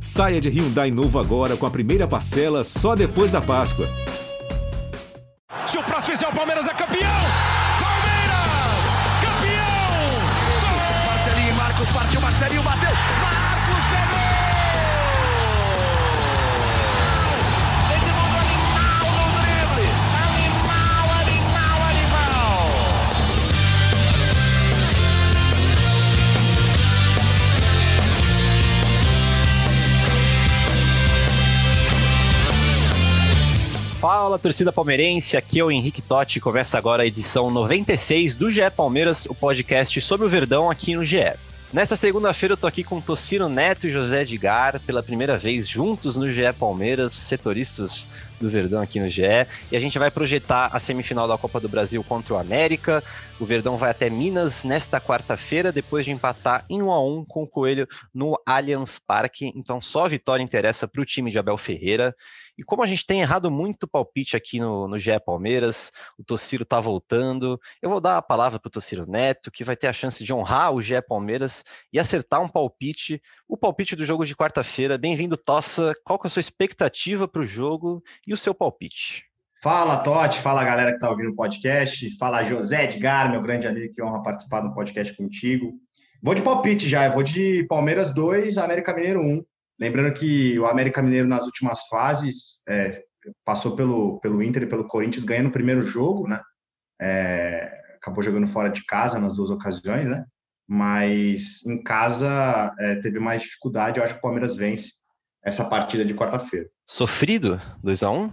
Saia de Hyundai novo agora com a primeira parcela só depois da Páscoa. Se o próximo fizer o Palmeiras é campeão! Palmeiras! Campeão! Marcelinho e Marcos partiu, Marcelinho bateu! Fala, torcida palmeirense, aqui é o Henrique Totti, começa agora a edição 96 do GE Palmeiras, o podcast sobre o Verdão aqui no GE. Nesta segunda-feira eu tô aqui com Tocino Neto e José Edgar, pela primeira vez juntos no GE Palmeiras, setoristas do Verdão aqui no GE, e a gente vai projetar a semifinal da Copa do Brasil contra o América. O Verdão vai até Minas nesta quarta-feira, depois de empatar em 1 a 1 com o Coelho no Allianz Parque. Então só a vitória interessa para o time de Abel Ferreira. E como a gente tem errado muito palpite aqui no, no GE Palmeiras, o Tociro tá voltando. Eu vou dar a palavra para o Tociro Neto, que vai ter a chance de honrar o GE Palmeiras e acertar um palpite, o palpite do jogo de quarta-feira. Bem-vindo, Tossa. Qual que é a sua expectativa para o jogo e o seu palpite? Fala, Totti. Fala, galera que está ouvindo o podcast. Fala, José Edgar, meu grande amigo, que honra participar do podcast contigo. Vou de palpite já. Eu vou de Palmeiras 2, América Mineiro 1. Lembrando que o América Mineiro, nas últimas fases, é, passou pelo, pelo Inter e pelo Corinthians, ganhando o primeiro jogo, né? É, acabou jogando fora de casa nas duas ocasiões, né? Mas em casa é, teve mais dificuldade. Eu acho que o Palmeiras vence essa partida de quarta-feira. Sofrido? 2 a 1 um?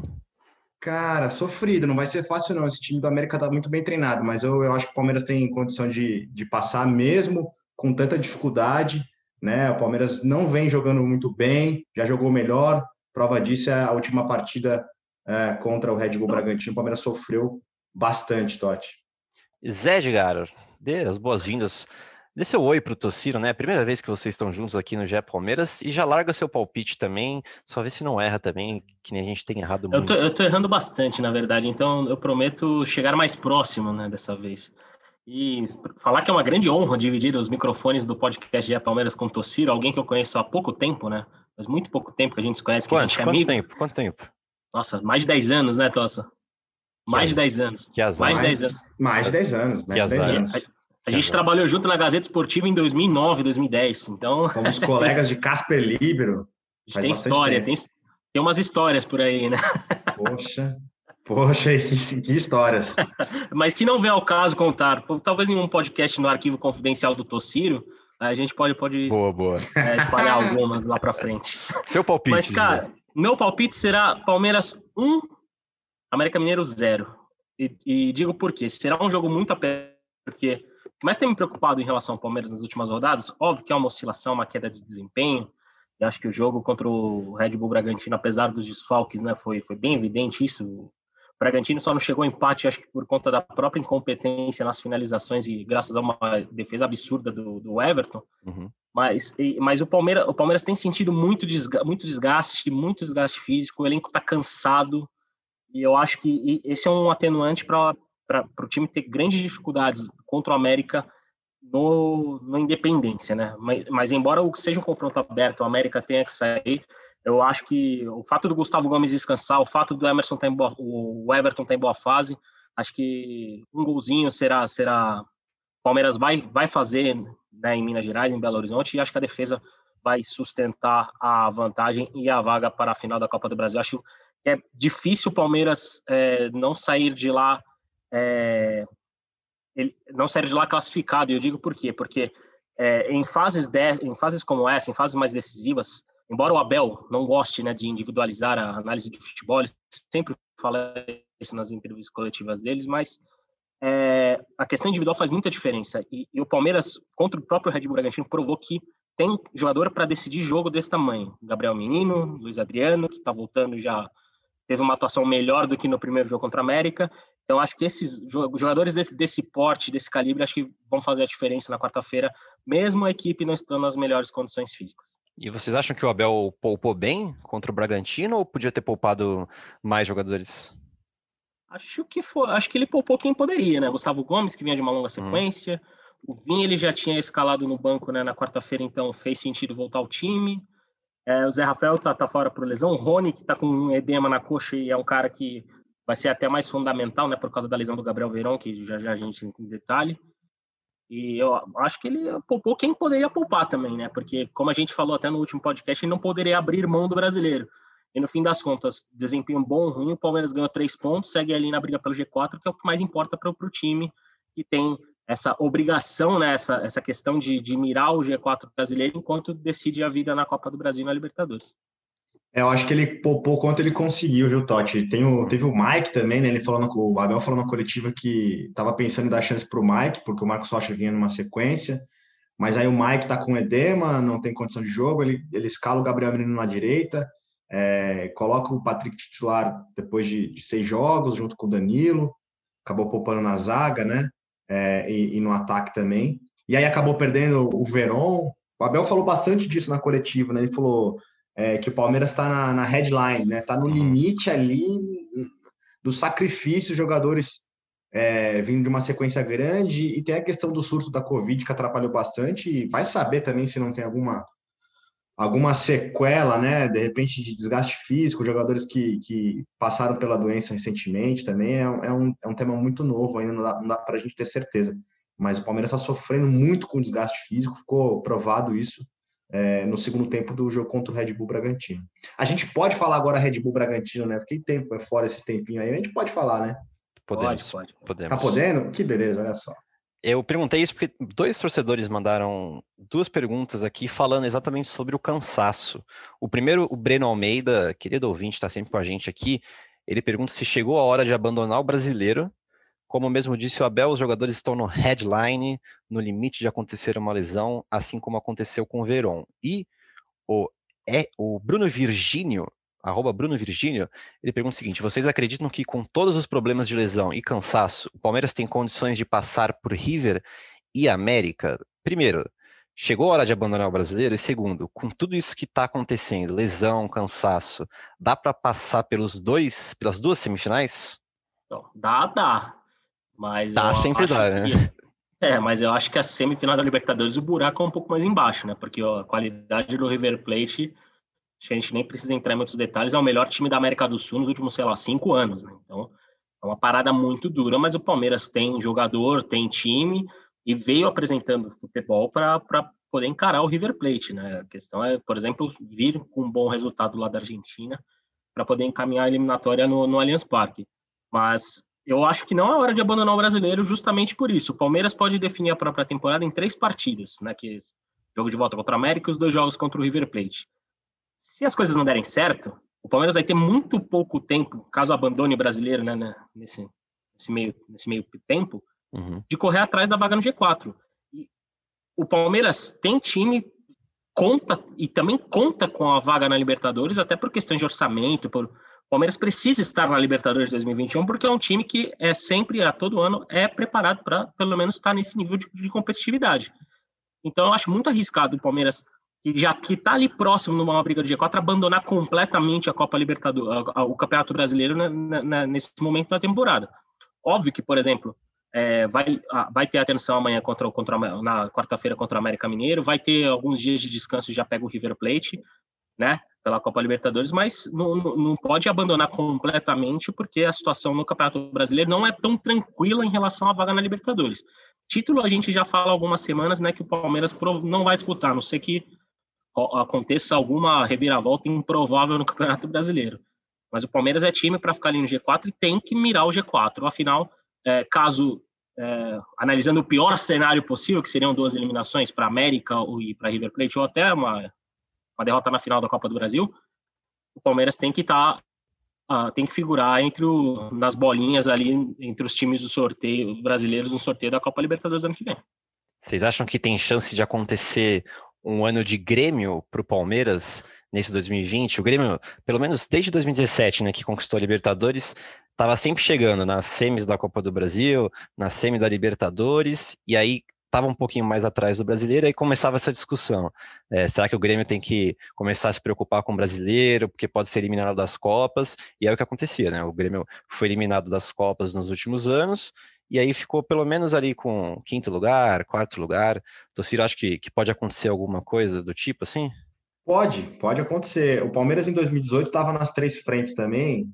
Cara, sofrido, não vai ser fácil não. Esse time do América tá muito bem treinado, mas eu, eu acho que o Palmeiras tem condição de, de passar mesmo com tanta dificuldade, né? O Palmeiras não vem jogando muito bem, já jogou melhor. Prova disso é a última partida é, contra o Red Bull Bragantino. O Palmeiras sofreu bastante, Totti. Zé Edgar, dê as boas-vindas. Dê seu oi pro Tociro, né? Primeira vez que vocês estão juntos aqui no GE Palmeiras e já larga seu palpite também, só vê se não erra também, que nem a gente tem errado muito. Eu tô, eu tô errando bastante, na verdade, então eu prometo chegar mais próximo, né, dessa vez. E falar que é uma grande honra dividir os microfones do podcast GE Palmeiras com o Tociro, alguém que eu conheço há pouco tempo, né? Mas muito pouco tempo que a gente se conhece, que quanto, a gente é quanto amigo. tempo? Quanto tempo? Nossa, mais de 10 anos, né, Tossa? Mais de 10 anos. Que azar. Mais de 10 anos. Mais de 10 anos, mais de 10 azar. anos. A gente trabalhou junto na Gazeta Esportiva em 2009, 2010, então Fomos colegas de Casper Libero. a gente Faz tem história, tem, tem umas histórias por aí, né? Poxa, poxa, que, que histórias. Mas que não vem ao caso contar. Talvez em um podcast no arquivo confidencial do Tociro, a gente pode, pode Boa, boa. é, espalhar algumas lá para frente. Seu palpite. Mas, cara, Zé. meu palpite será Palmeiras 1, América Mineiro 0. E, e digo por quê. Será um jogo muito apertado, porque que mais tem me preocupado em relação ao Palmeiras nas últimas rodadas, óbvio que é uma oscilação, uma queda de desempenho. E acho que o jogo contra o Red Bull Bragantino, apesar dos desfalques, né, foi, foi bem evidente isso. O Bragantino só não chegou ao empate, acho que por conta da própria incompetência nas finalizações e graças a uma defesa absurda do, do Everton. Uhum. Mas, mas o, Palmeiras, o Palmeiras tem sentido muito, desga- muito desgaste, muito desgaste físico, o elenco está cansado, e eu acho que esse é um atenuante para o time ter grandes dificuldades contra o América no, no Independência, né? Mas, mas embora seja um confronto aberto, o América tenha que sair, eu acho que o fato do Gustavo Gomes descansar, o fato do Emerson tá em boa, o Everton tá em boa fase, acho que um golzinho será será Palmeiras vai vai fazer né, em Minas Gerais, em Belo Horizonte, e acho que a defesa vai sustentar a vantagem e a vaga para a final da Copa do Brasil. Acho que é difícil o Palmeiras é, não sair de lá é, ele não sair de lá classificado. E eu digo por quê? Porque é, em fases de, em fases como essa, em fases mais decisivas, embora o Abel não goste né, de individualizar a análise de futebol, ele sempre fala isso nas entrevistas coletivas deles, mas é, a questão individual faz muita diferença. E, e o Palmeiras, contra o próprio Red Bull Bragantino, provou que tem jogador para decidir jogo desse tamanho. Gabriel Menino, Luiz Adriano, que está voltando já, teve uma atuação melhor do que no primeiro jogo contra a América. Então, acho que esses jo- jogadores desse, desse porte, desse calibre, acho que vão fazer a diferença na quarta-feira, mesmo a equipe não estando nas melhores condições físicas. E vocês acham que o Abel poupou bem contra o Bragantino ou podia ter poupado mais jogadores? Acho que foi, acho que ele poupou quem poderia, né? Gustavo Gomes, que vinha de uma longa sequência. O Vini ele já tinha escalado no banco né, na quarta-feira, então fez sentido voltar ao time. É, o Zé Rafael tá, tá fora por lesão. O Rony, que tá com um edema na coxa e é um cara que vai ser até mais fundamental, né? Por causa da lesão do Gabriel Verão, que já já a gente tem detalhe. E eu acho que ele poupou quem poderia poupar também, né? Porque, como a gente falou até no último podcast, ele não poderia abrir mão do brasileiro. E no fim das contas, desempenho bom ruim, o Palmeiras ganhou três pontos, segue ali na briga pelo G4, que é o que mais importa para o time, que tem essa obrigação, né, essa, essa questão de, de mirar o G4 brasileiro enquanto decide a vida na Copa do Brasil e na Libertadores. É, eu acho que ele poupou quanto ele conseguiu, viu, Totti? Tem o, teve o Mike também, né? Ele falando o Abel falou na coletiva que estava pensando em dar chance para o Mike, porque o Marcos Rocha vinha numa sequência, mas aí o Mike tá com edema, não tem condição de jogo, ele, ele escala o Gabriel Menino na direita, é, coloca o Patrick titular depois de, de, seis jogos, junto com o Danilo, acabou poupando na zaga, né? É, e, e, no ataque também. E aí acabou perdendo o Veron. O Abel falou bastante disso na coletiva, né? Ele falou é, que o Palmeiras está na, na, headline, né? Está no uhum. limite ali do sacrifício, jogadores é, vindo de uma sequência grande, e tem a questão do surto da Covid que atrapalhou bastante, e vai saber também se não tem alguma alguma sequela, né? De repente de desgaste físico, jogadores que, que passaram pela doença recentemente também é, é, um, é um tema muito novo, ainda não dá, não dá para a gente ter certeza. Mas o Palmeiras está sofrendo muito com desgaste físico, ficou provado isso é, no segundo tempo do jogo contra o Red Bull Bragantino. A gente pode falar agora Red Bull Bragantino, né? Fiquei tempo é fora esse tempinho aí, a gente pode falar, né? Podemos, pode, pode. podemos. Tá podendo? Que beleza, olha só. Eu perguntei isso porque dois torcedores mandaram duas perguntas aqui falando exatamente sobre o cansaço. O primeiro, o Breno Almeida, querido ouvinte, está sempre com a gente aqui. Ele pergunta se chegou a hora de abandonar o brasileiro. Como mesmo disse o Abel, os jogadores estão no headline, no limite de acontecer uma lesão, assim como aconteceu com o Veron. E o, é, o Bruno Virgínio arroba Bruno Virgínio, ele pergunta o seguinte: vocês acreditam que com todos os problemas de lesão e cansaço, o Palmeiras tem condições de passar por River e América? Primeiro, chegou a hora de abandonar o brasileiro? E segundo, com tudo isso que está acontecendo, lesão, cansaço, dá para passar pelos dois, pelas duas semifinais? Então, dá, dá. Mas dá, sempre dá, que... né? É, mas eu acho que a semifinal da Libertadores o buraco é um pouco mais embaixo, né? Porque ó, a qualidade do River Plate Acho que a gente nem precisa entrar em muitos detalhes, é o melhor time da América do Sul nos últimos, sei lá, cinco anos, né? Então, é uma parada muito dura, mas o Palmeiras tem jogador, tem time e veio apresentando futebol para poder encarar o River Plate, né? A questão é, por exemplo, vir com um bom resultado lá da Argentina para poder encaminhar a eliminatória no, no Allianz Parque. Mas eu acho que não é hora de abandonar o brasileiro justamente por isso. O Palmeiras pode definir a própria temporada em três partidas, né? Que é jogo de volta contra o América e os dois jogos contra o River Plate se as coisas não derem certo, o Palmeiras vai ter muito pouco tempo, caso abandone o brasileiro, né, né nesse, nesse, meio, nesse meio tempo, uhum. de correr atrás da vaga no G4. E o Palmeiras tem time, conta e também conta com a vaga na Libertadores, até por questões de orçamento. Por, o Palmeiras precisa estar na Libertadores 2021 porque é um time que é sempre, a todo ano, é preparado para pelo menos estar nesse nível de, de competitividade. Então, eu acho muito arriscado o Palmeiras que já que está ali próximo numa briga do G4, abandonar completamente a Copa Libertadores, o Campeonato Brasileiro nesse momento da temporada. Óbvio que, por exemplo, é, vai, vai ter atenção amanhã contra, contra na quarta-feira contra o América Mineiro, vai ter alguns dias de descanso já pega o River Plate, né, pela Copa Libertadores, mas não, não pode abandonar completamente porque a situação no Campeonato Brasileiro não é tão tranquila em relação à vaga na Libertadores. Título a gente já fala algumas semanas, né, que o Palmeiras não vai disputar, a não sei que aconteça alguma reviravolta improvável no Campeonato Brasileiro. Mas o Palmeiras é time para ficar ali no G4 e tem que mirar o G4. Afinal, é, caso, é, analisando o pior cenário possível, que seriam duas eliminações para América e para River Plate, ou até uma, uma derrota na final da Copa do Brasil, o Palmeiras tem que estar tá, uh, tem que figurar entre o, nas bolinhas ali entre os times do sorteio brasileiros no sorteio da Copa Libertadores ano que vem. Vocês acham que tem chance de acontecer um ano de Grêmio para o Palmeiras nesse 2020. O Grêmio, pelo menos desde 2017, né, que conquistou a Libertadores, estava sempre chegando nas semis da Copa do Brasil, na semi da Libertadores, e aí estava um pouquinho mais atrás do brasileiro, aí começava essa discussão. É, será que o Grêmio tem que começar a se preocupar com o brasileiro, porque pode ser eliminado das Copas? E é o que acontecia, né? O Grêmio foi eliminado das Copas nos últimos anos, e aí ficou pelo menos ali com quinto lugar, quarto lugar. Ciro, acho que, que pode acontecer alguma coisa do tipo assim? Pode, pode acontecer. O Palmeiras em 2018 estava nas três frentes também,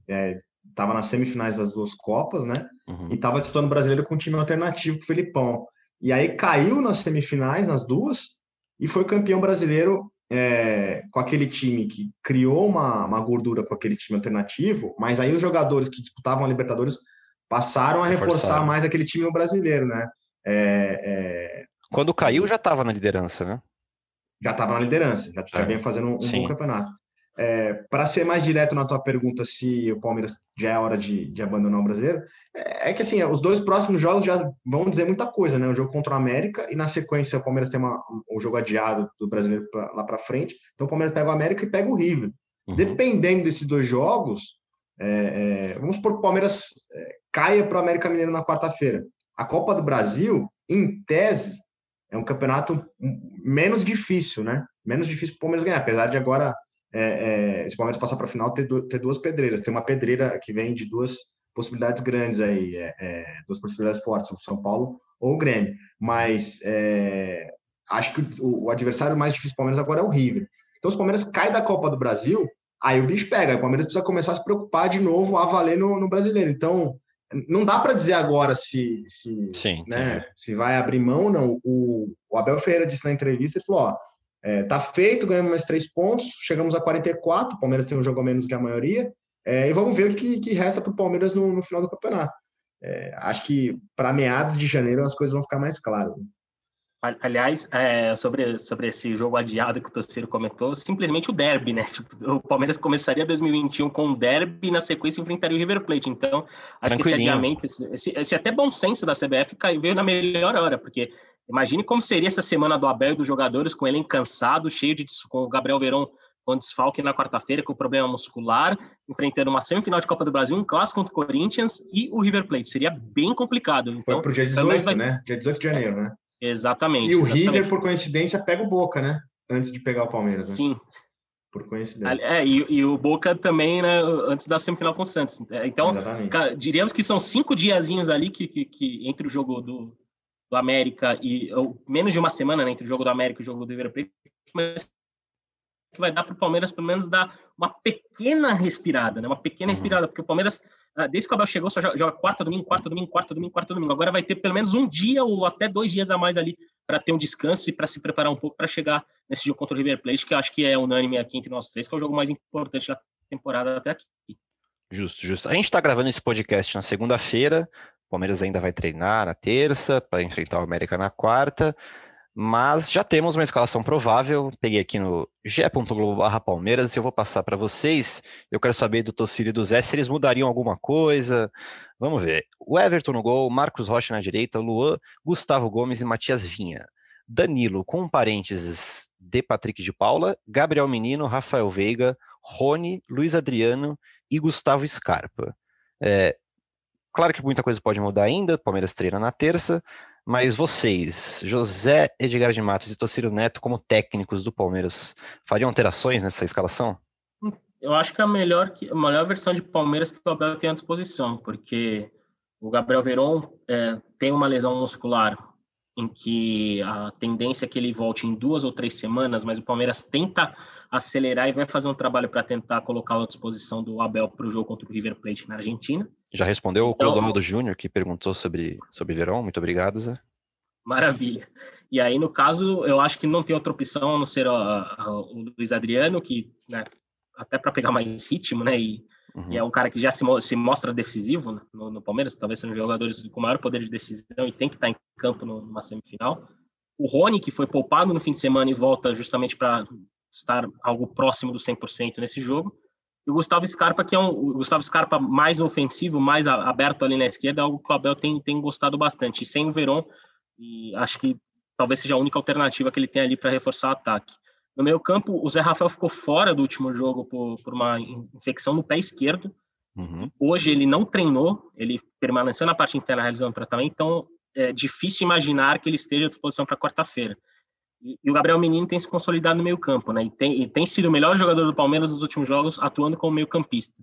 estava é, nas semifinais das duas Copas, né? Uhum. E estava disputando o brasileiro com um time alternativo com o Felipão. E aí caiu nas semifinais, nas duas, e foi campeão brasileiro é, com aquele time que criou uma, uma gordura com aquele time alternativo, mas aí os jogadores que disputavam a Libertadores passaram a reforçar mais aquele time brasileiro, né? É, é... Quando caiu já estava na liderança, né? Já estava na liderança, já, já é. vinha fazendo um, um bom campeonato. É, para ser mais direto na tua pergunta se o Palmeiras já é hora de, de abandonar o brasileiro, é, é, que assim, os dois próximos jogos já vão dizer muita coisa, né? O jogo contra o América e na sequência o Palmeiras tem uma, um jogo adiado do brasileiro pra, lá para frente. Então o Palmeiras pega o América e pega o River. Uhum. Dependendo desses dois jogos, é, é vamos supor que o Palmeiras é, caia para o América Mineiro na quarta-feira. A Copa do Brasil, em tese, é um campeonato menos difícil, né? Menos difícil para o Palmeiras ganhar, apesar de agora é, é, se o Palmeiras passar para a final, ter, ter, duas pedreiras. Tem uma pedreira que vem de duas possibilidades grandes aí, é, é duas possibilidades fortes, o São Paulo ou o Grêmio. Mas é, acho que o, o, adversário mais difícil do Palmeiras agora é o River. Então, se o Palmeiras cai da Copa do Brasil, aí o bicho pega. O Palmeiras precisa começar a se preocupar de novo a valer no, no brasileiro. Então, não dá para dizer agora se, se, Sim, né, se vai abrir mão ou não. O, o Abel Ferreira disse na entrevista, ele falou, ó, é, tá feito, ganhamos mais três pontos, chegamos a 44, o Palmeiras tem um jogo a menos que a maioria, é, e vamos ver o que, que resta para o Palmeiras no, no, final do campeonato. É, acho que para meados de janeiro as coisas vão ficar mais claras. Né? Aliás, é, sobre, sobre esse jogo adiado que o torcedor comentou, simplesmente o derby, né? Tipo, o Palmeiras começaria 2021 com um derby e na sequência enfrentaria o River Plate. Então, acho que esse adiamento, esse, esse, até bom senso da CBF caiu, veio na melhor hora, porque imagine como seria essa semana do Abel e dos jogadores com ele cansado, cheio de com o Gabriel Verón com desfalque na quarta-feira, com problema muscular, enfrentando uma semifinal de Copa do Brasil, um clássico contra o Corinthians e o River Plate. Seria bem complicado. Então, Foi pro dia 18, vai... né? Dia 18 de janeiro, né? Exatamente. E o exatamente. River, por coincidência, pega o Boca, né? Antes de pegar o Palmeiras. Né? Sim. Por coincidência. É, e, e, o Boca também, né, antes da semifinal com o Santos. É, então, diríamos que são cinco diazinhos ali que, que, que entre o jogo do, do América e ou, menos de uma semana né, entre o jogo do América e o jogo do River Plate, mas que vai dar para o Palmeiras pelo menos dar uma pequena respirada, né? Uma pequena uhum. respirada, porque o Palmeiras, ah, desde que o Abel chegou, só joga, joga quarta domingo, quarta domingo, quarta domingo, quarta domingo. Agora vai ter pelo menos um dia ou até dois dias a mais ali para ter um descanso e para se preparar um pouco para chegar nesse jogo contra o River Plate, que eu acho que é unânime aqui entre nós três, que é o jogo mais importante da temporada até aqui. Justo, justo. A gente está gravando esse podcast na segunda-feira. O Palmeiras ainda vai treinar na terça para enfrentar o América na quarta. Mas já temos uma escalação provável. Peguei aqui no ge.globo Palmeiras e eu vou passar para vocês. Eu quero saber do Tocílio e do Zé se eles mudariam alguma coisa. Vamos ver. O Everton no gol, Marcos Rocha na direita, Luan, Gustavo Gomes e Matias Vinha. Danilo, com parênteses de Patrick de Paula, Gabriel Menino, Rafael Veiga, Rony, Luiz Adriano e Gustavo Scarpa. É, claro que muita coisa pode mudar ainda, Palmeiras treina na terça, mas vocês, José Edgar de Matos e Tociro Neto, como técnicos do Palmeiras, fariam alterações nessa escalação? Eu acho que é a melhor, a melhor versão de Palmeiras que o Abel tem à disposição, porque o Gabriel Veron é, tem uma lesão muscular em que a tendência é que ele volte em duas ou três semanas, mas o Palmeiras tenta acelerar e vai fazer um trabalho para tentar colocá-lo à disposição do Abel para o jogo contra o River Plate na Argentina. Já respondeu então, o Clodoaldo Júnior, que perguntou sobre, sobre Verão. Muito obrigado, Zé. Maravilha. E aí, no caso, eu acho que não tem outra opção a não ser o Luiz Adriano, que né, até para pegar mais ritmo, né? E, uhum. e, é um cara que já se, se mostra decisivo né, no, no, Palmeiras, talvez seja um jogador com maior poder de decisão e tem que estar em campo numa semifinal. O Rony, que foi poupado no fim de semana e volta justamente para estar algo próximo do 100% nesse jogo. E o Gustavo Scarpa, que é um Gustavo Scarpa mais ofensivo, mais aberto ali na esquerda, é algo que o Abel tem, tem gostado bastante. E sem o Verón, e acho que talvez seja a única alternativa que ele tem ali para reforçar o ataque. No meio campo, o Zé Rafael ficou fora do último jogo por, por uma infecção no pé esquerdo. Uhum. Hoje ele não treinou, ele permaneceu na parte interna realizando tratamento, então é difícil imaginar que ele esteja à disposição para quarta-feira. E, o Gabriel Menino tem se consolidado no meio campo, né? E tem, e tem sido o melhor jogador do Palmeiras nos últimos jogos, atuando como meio campista.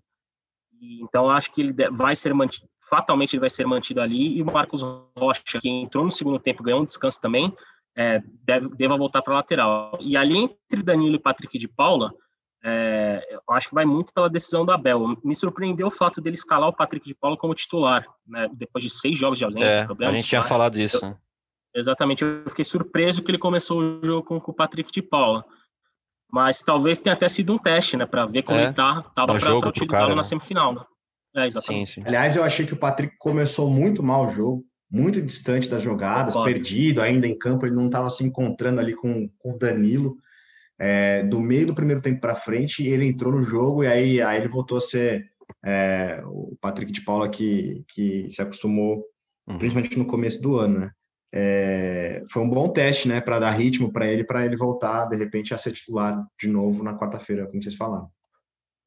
E, então acho que ele vai ser mantido, fatalmente ele vai ser mantido ali. E o Marcos Rocha, que entrou no segundo tempo, ganhou um descanso também, é, deve, deva voltar para a lateral. E ali entre Danilo e Patrick de Paula, é, eu acho que vai muito pela decisão do Abel. Me surpreendeu o fato dele escalar o Patrick de Paula como titular, né, depois de seis jogos de ausência. É, a gente tinha falado isso. Eu, exatamente, eu fiquei surpreso que ele começou o jogo com, com o Patrick de Paula. Mas talvez tenha até sido um teste, né, para ver como é, ele tá, tava para utilizá-lo na né? semifinal, né? É, exatamente. Sim, sim. Aliás, eu achei que o Patrick começou muito mal o jogo muito distante das jogadas, perdido ainda em campo, ele não estava se encontrando ali com, com o Danilo. É, do meio do primeiro tempo para frente, ele entrou no jogo e aí, aí ele voltou a ser é, o Patrick de Paula que, que se acostumou, uhum. principalmente no começo do ano, né? É, foi um bom teste, né, para dar ritmo para ele, para ele voltar de repente a ser titular de novo na quarta-feira, como vocês falaram.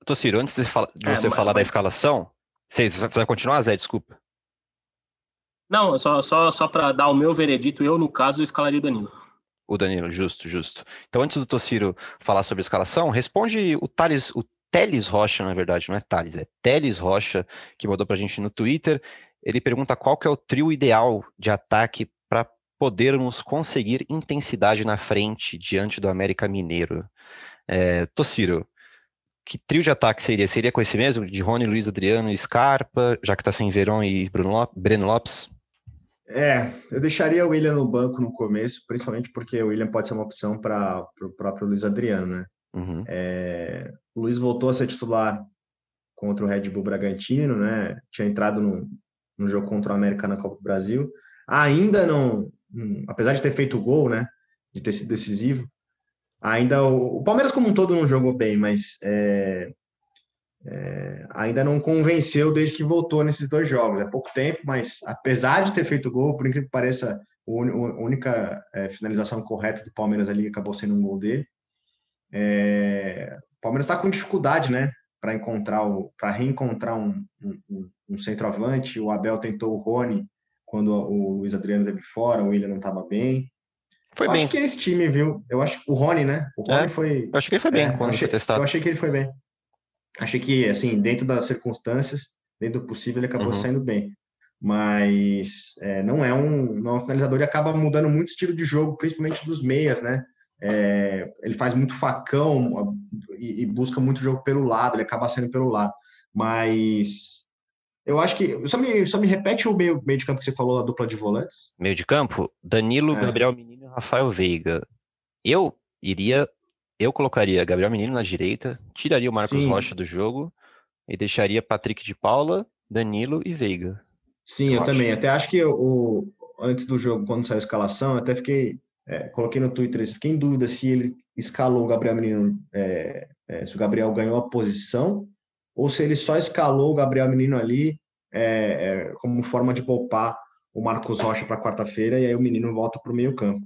Tociro, antes de, de é, você mas, falar mas... da escalação, você vai continuar, Zé? Desculpa. Não, só, só, só para dar o meu veredito, eu, no caso, eu escalaria o Danilo. O Danilo, justo, justo. Então, antes do Tociro falar sobre a escalação, responde o Thales, o Teles Rocha, na verdade, não é Thales, é Teles Rocha, que mandou para a gente no Twitter. Ele pergunta qual que é o trio ideal de ataque podermos conseguir intensidade na frente diante do América Mineiro. É, Tociro, que trio de ataque seria? Seria com esse mesmo? De Rony, Luiz Adriano e Scarpa, já que está sem Verón e Bruno Lopes, Breno Lopes? É, eu deixaria o William no banco no começo, principalmente porque o William pode ser uma opção para o próprio Luiz Adriano, né? Uhum. É, o Luiz voltou a ser titular contra o Red Bull Bragantino, né? Tinha entrado no, no jogo contra o América na Copa do Brasil. Ainda não, apesar de ter feito o gol, né? De ter sido decisivo, ainda o, o Palmeiras como um todo não jogou bem, mas é, é, ainda não convenceu desde que voltou nesses dois jogos. É pouco tempo, mas apesar de ter feito gol, por incrível que pareça, a única é, finalização correta do Palmeiras ali acabou sendo um gol dele. É, o Palmeiras está com dificuldade, né, para encontrar o, para reencontrar um, um, um, centroavante. O Abel tentou o Rony quando o Luiz Adriano esteve fora, o William não estava bem. Foi eu bem. Acho que é esse time, viu? Eu acho que o Rony, né? O Rony é, foi. Eu acho que ele foi bem é, quando achei, foi testado. Eu achei que ele foi bem achei que, assim, dentro das circunstâncias, dentro do possível, ele acabou uhum. saindo bem. Mas é, não, é um, não é um finalizador e acaba mudando muito o estilo de jogo, principalmente dos meias, né? É, ele faz muito facão e, e, busca muito jogo pelo lado, ele acaba sendo pelo lado. Mas eu acho que. Só me, só me repete o meio, meio de campo que você falou, a dupla de volantes. Meio de campo? Danilo, é. Gabriel Menino e Rafael Veiga. Eu iria eu colocaria Gabriel Menino na direita, tiraria o Marcos Sim. Rocha do jogo e deixaria Patrick de Paula, Danilo e Veiga. Sim, eu, eu também. Até acho que o, antes do jogo, quando saiu a escalação, até fiquei. É, coloquei no Twitter, fiquei em dúvida se ele escalou o Gabriel Menino, é, é, se o Gabriel ganhou a posição, ou se ele só escalou o Gabriel Menino ali é, é, como forma de poupar o Marcos Rocha para quarta-feira e aí o menino volta para o meio-campo.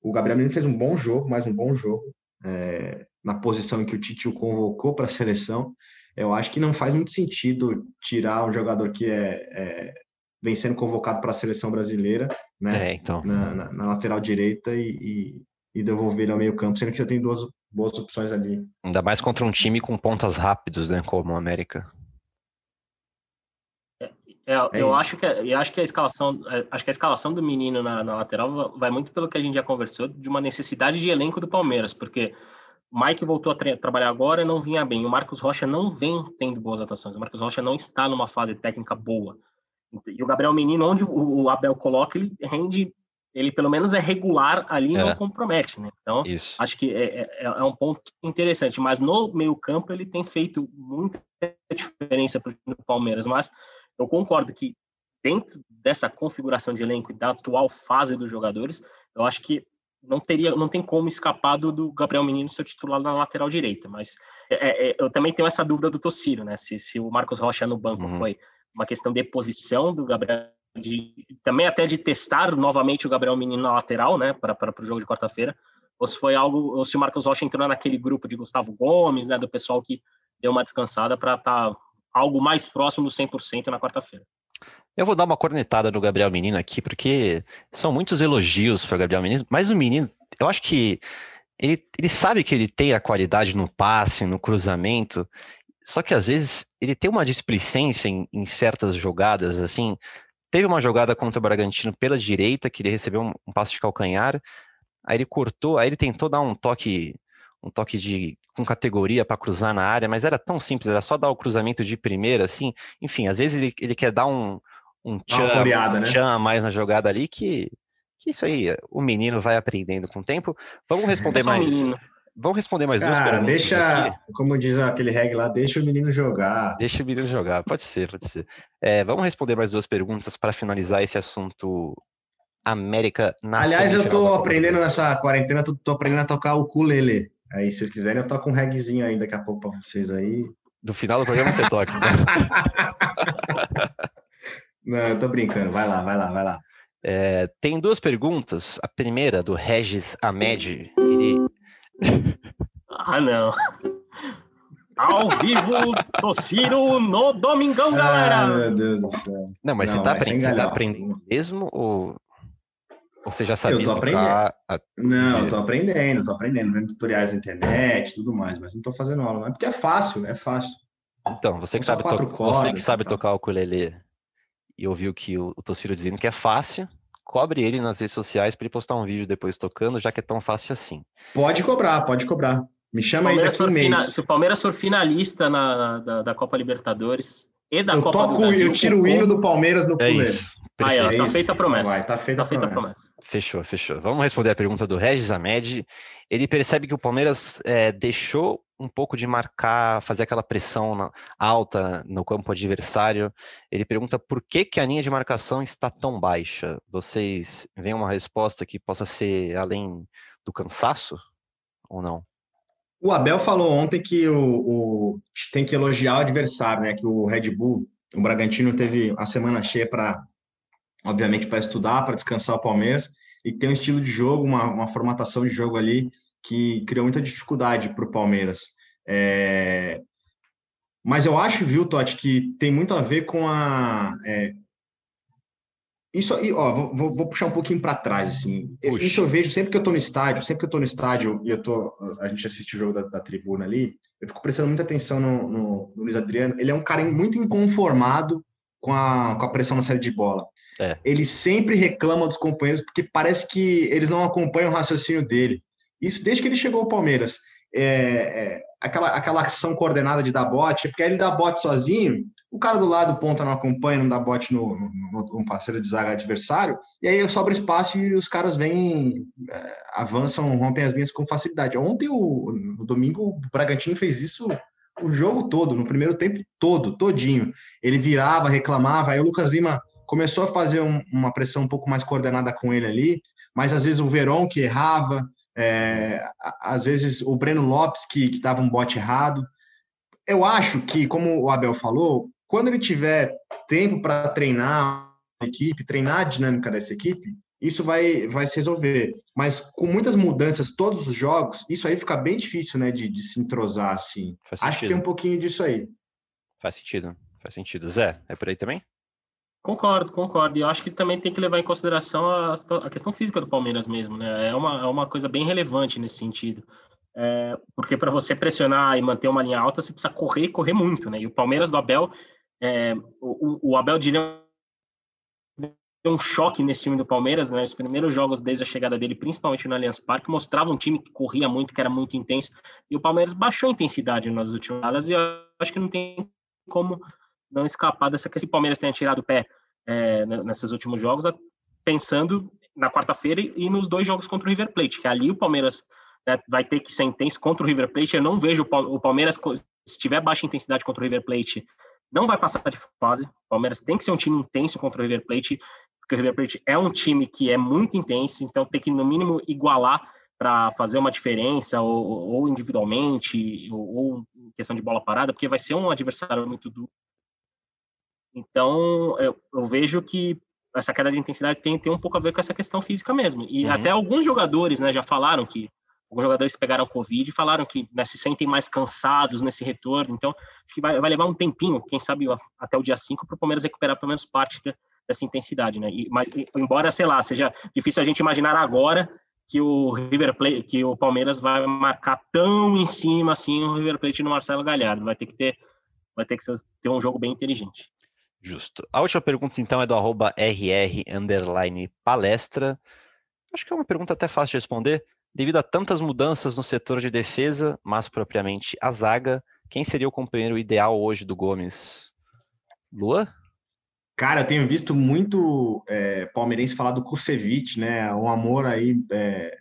O Gabriel Menino fez um bom jogo, mais um bom jogo é, na posição em que o Tite o convocou para a seleção, eu acho que não faz muito sentido tirar um jogador que é, é vem sendo convocado para a seleção brasileira, né? É, então. na, na, na, lateral direita e, e, e devolver ele ao meio campo, sendo que já tem duas boas opções ali. Ainda mais contra um time com pontas rápidos, né? Como o América. É, é eu acho que eu acho que a escalação é, acho que a escalação do menino na, na, lateral vai muito pelo que a gente já conversou de uma necessidade de elenco do Palmeiras, porque o Mike voltou a tra trabalhar agora e não vinha bem. O Marcos Rocha não vem tendo boas atuações. O Marcos Rocha não está numa fase técnica boa. E o Gabriel Menino, onde o, o Abel coloca, ele rende, ele pelo menos é regular ali e é. não compromete, né? Então, Isso. acho que é, é, é, um ponto interessante. Mas no meio campo ele tem feito muita diferença para o Palmeiras. Mas eu concordo que dentro dessa configuração de elenco e da atual fase dos jogadores, eu acho que não teria, não tem como escapar do, do Gabriel Menino ser titular na lateral direita, mas é, é, eu também tenho essa dúvida do Tociro, né? Se, se o Marcos Rocha no banco uhum. foi uma questão de posição do Gabriel, de, também até de testar novamente o Gabriel Menino na lateral, né? Para o jogo de quarta-feira, ou se foi algo, ou se o Marcos Rocha entrou naquele grupo de Gustavo Gomes, né? Do pessoal que deu uma descansada para estar tá algo mais próximo do 100% na quarta-feira. Eu vou dar uma cornetada no Gabriel Menino aqui, porque são muitos elogios para o Gabriel Menino, mas o menino, eu acho que ele, ele sabe que ele tem a qualidade no passe, no cruzamento, só que às vezes ele tem uma displicência em, em certas jogadas, assim. Teve uma jogada contra o Bragantino pela direita, que ele recebeu um, um passo de calcanhar, Aí ele cortou, aí ele tentou dar um toque, um toque de com categoria para cruzar na área, mas era tão simples, era só dar o cruzamento de primeira, assim. Enfim, às vezes ele, ele quer dar um, um tchan, floreada, um né? tchan a mais na jogada ali que, que isso aí, o menino vai aprendendo com o tempo. Vamos responder É mais. menino. Vamos responder mais duas perguntas deixa, aqui. como diz aquele reggae lá, deixa o menino jogar. Deixa o menino jogar, pode ser, pode ser. É, vamos responder mais duas perguntas para finalizar esse assunto América na Aliás, eu tô do aprendendo nessa quarentena, tô, tô aprendendo a tocar o ukulele. Aí, se vocês quiserem, eu toco um reggaezinho aí daqui a pouco pra vocês aí. No final do programa você toca. né? Não, eu tô brincando. Vai lá, vai lá, vai lá. É, tem duas perguntas. A primeira, do Regis Ahmed. Ele, Ah, não. Ao vivo, Tociro no Domingão, Ah, galera! meu Deus do céu. Não, mas Não, você, tá sem aprendendo, você tá aprendendo mesmo ou, ou você já sabia tô tocar? a- Não, eu tô aprendendo, tô aprendendo, vendo tutoriais na internet e tudo mais, mas não tô fazendo aula, não é porque é fácil, é fácil. Então, você que sabe, to- você que cordas e sabe tocar o ukulele e ouviu que o, o Toshiro dizendo que é fácil, cobre ele nas redes sociais para ele postar um vídeo depois tocando, já que é tão fácil assim. Pode cobrar, pode cobrar. Me chama aí daqui um mês. Se o Palmeiras for finalista na, da, da Copa Libertadores e da Eu Copa do toco, Brasil, eu tiro o hino do Palmeiras no É ukulele. isso. Aí, ó, Perfeito. tá isso. feita a promessa. Vai, tá feita Tá feita a a promessa. promessa. Fechou, fechou. Vamos responder a pergunta do Regis Ahmed. Ele percebe que o Palmeiras eh, deixou um pouco de marcar, fazer aquela pressão na- alta no campo adversário. Ele pergunta por que, que a linha de marcação está tão baixa. Vocês veem uma resposta que possa ser além do cansaço ou não? O Abel falou ontem que o, o- tem que elogiar o adversário, né? Que o Red Bull, o Bragantino teve a semana cheia para, obviamente, para estudar, para descansar o Palmeiras e tem um estilo de jogo, uma, uma formatação de jogo ali que criou muita dificuldade para o Palmeiras. É, Mas eu acho, viu, Totti, que tem muito a ver com a. é, Isso aí, ó, vou, vou- puxar um pouquinho para trás, assim. Puxa. Isso eu vejo sempre que eu tô no estádio, sempre que eu tô no estádio e eu tô, a gente assiste o jogo da, da tribuna ali, eu fico prestando muita atenção no, no- no Luiz Adriano. Ele é um cara muito inconformado com a, com a pressão na saída de bola. É. Ele sempre reclama dos companheiros porque parece que eles não acompanham o raciocínio dele. Isso desde que ele chegou ao Palmeiras. É, é, aquela, aquela ação coordenada de dar bote, porque aí ele dá bote sozinho, o cara do lado ponta não acompanha, não dá bote no, no, no parceiro de zaga adversário, e aí sobra espaço e os caras vêm, é, avançam, rompem as linhas com facilidade. Ontem, o, no domingo, o Bragantino fez isso o jogo todo, no primeiro tempo todo, todinho. Ele virava, reclamava, aí o Lucas Lima começou a fazer um- uma pressão um pouco mais coordenada com ele ali, mas às vezes o Verón que errava, é, às vezes o Breno Lopes que, que dava um bote errado. Eu acho que, como o Abel falou, quando ele tiver tempo para treinar a equipe, treinar a dinâmica dessa equipe, isso vai, vai se resolver. Mas com muitas mudanças todos os jogos, isso aí fica bem difícil, né, de, de se entrosar assim. Acho que tem um pouquinho disso aí. Faz sentido. Faz sentido. Zé, é por aí também? Concordo, concordo. E eu acho que também tem que levar em consideração a, a questão física do Palmeiras mesmo, né? É uma, é uma coisa bem relevante nesse sentido. É, porque para você pressionar e manter uma linha alta, você precisa correr e correr muito, né? E o Palmeiras do Abel, é, o, o Abel diria deu um choque nesse time do Palmeiras, né? Os primeiros jogos desde a chegada dele, principalmente no Allianz Parque, mostravam um time que corria muito, que era muito intenso. E o Palmeiras baixou a intensidade nas últimas rodadas e eu acho que não tem como não escapar dessa questão. O Palmeiras tenha tirado o pé é, nesses últimos jogos, pensando na quarta-feira e nos dois jogos contra o River Plate, que ali o Palmeiras né, vai ter que ser intenso contra o River Plate. Eu não vejo o Palmeiras, se tiver baixa intensidade contra o River Plate, não vai passar de fase. O Palmeiras tem que ser um time intenso contra o River Plate, porque o River Plate é um time que é muito intenso, então tem que, no mínimo, igualar para fazer uma diferença, ou, ou individualmente, ou, ou, em questão de bola parada, porque vai ser um adversário muito duro. Então, eu, eu vejo que essa queda de intensidade tem, tem um pouco a ver com essa questão física mesmo. E uhum. até alguns jogadores né, já falaram que alguns jogadores pegaram Covid e falaram que né, se sentem mais cansados nesse retorno. Então, acho que vai, vai levar um tempinho, quem sabe até o dia 5, para o Palmeiras recuperar pelo menos parte de, dessa intensidade. Né? E, mas, embora, sei lá, seja difícil a gente imaginar agora que o River Plate, que o Palmeiras vai marcar tão em cima assim o River Plate no Marcelo Galhardo. Vai ter que ter, vai ter que ter um jogo bem inteligente. Justo. A última pergunta, então, é do arroba RR underline palestra. acho que é uma pergunta até fácil de responder. Devido a tantas mudanças no setor de defesa, mas propriamente a zaga, quem seria o companheiro ideal hoje do Gomes? Lua? Cara, eu tenho visto muito é, palmeirense falar do Kusevich, né? Um amor aí. É,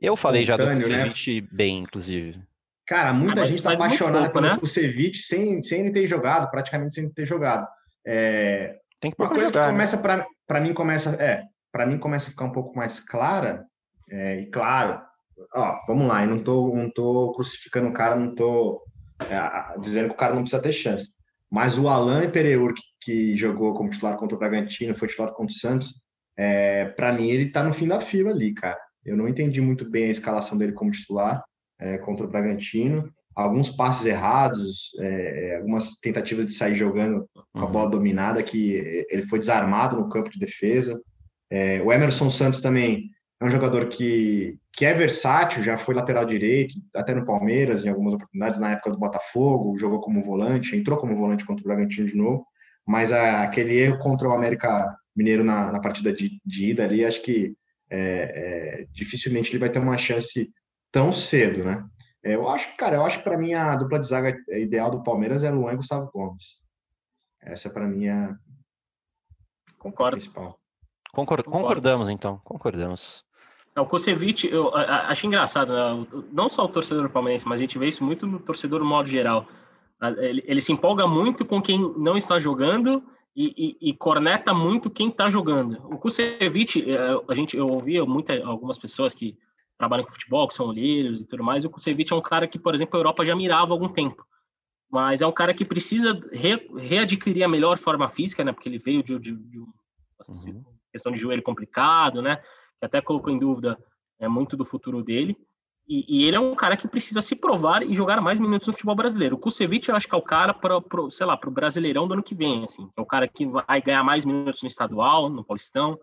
eu falei já do né? Kusevich né? bem, inclusive. Cara, muita ah, gente tá apaixonada pelo né? Kusevich sem, sem ele ter jogado, praticamente sem ele ter jogado. É, Tem que uma coisa que começa né? para mim começa é para mim começa a ficar um pouco mais clara é, e claro, ó, vamos lá, eu não tô não tô crucificando o cara, não tô é, dizendo que o cara não precisa ter chance. Mas o Alan Pereur, que, que, jogou como titular contra o Bragantino, foi titular contra o Santos, é, para mim ele tá no fim da fila ali, cara. Eu não entendi muito bem a escalação dele como titular é, contra o Bragantino. Alguns passes errados, é, algumas tentativas de sair jogando com a uhum. bola dominada, que ele foi desarmado no campo de defesa. É, o Emerson Santos também é um jogador que, que é versátil, já foi lateral direito, até no Palmeiras, em algumas oportunidades, na época do Botafogo, jogou como volante, entrou como volante contra o Bragantino de novo, mas a, aquele erro contra o América Mineiro na, na partida de, de, ida ali, acho que é, é, dificilmente ele vai ter uma chance tão cedo, né? É, eu acho, cara, eu acho que para mim a dupla de zaga ideal do Palmeiras é Luan e Gustavo Gomes. Essa para mim é Concordo. principal. Concord, concordamos, então, concordamos. O Kusevich, eu acho engraçado, né? não só o torcedor palmeirense, mas a gente vê isso muito no torcedor no modo geral. Ele, ele se empolga muito com quem não está jogando e, e, e corneta muito quem está jogando. O Kusevich, é, a gente, eu ouvi muita, algumas pessoas que trabalham com futebol, que são olheiros e tudo mais, o Kusevich é um cara que, por exemplo, a Europa já mirava há algum tempo. Mas é um cara que precisa re, readquirir a melhor forma física, né? Porque ele veio de, de, de assim, uhum. questão de joelho complicado, né? que até colocou em dúvida é, muito do futuro dele. E, e, ele é um cara que precisa se provar e jogar mais minutos no futebol brasileiro. O Kusevich, eu acho que é o cara para, sei lá, para o Brasileirão do ano que vem, assim. É o cara que vai ganhar mais minutos no estadual, no Paulistão.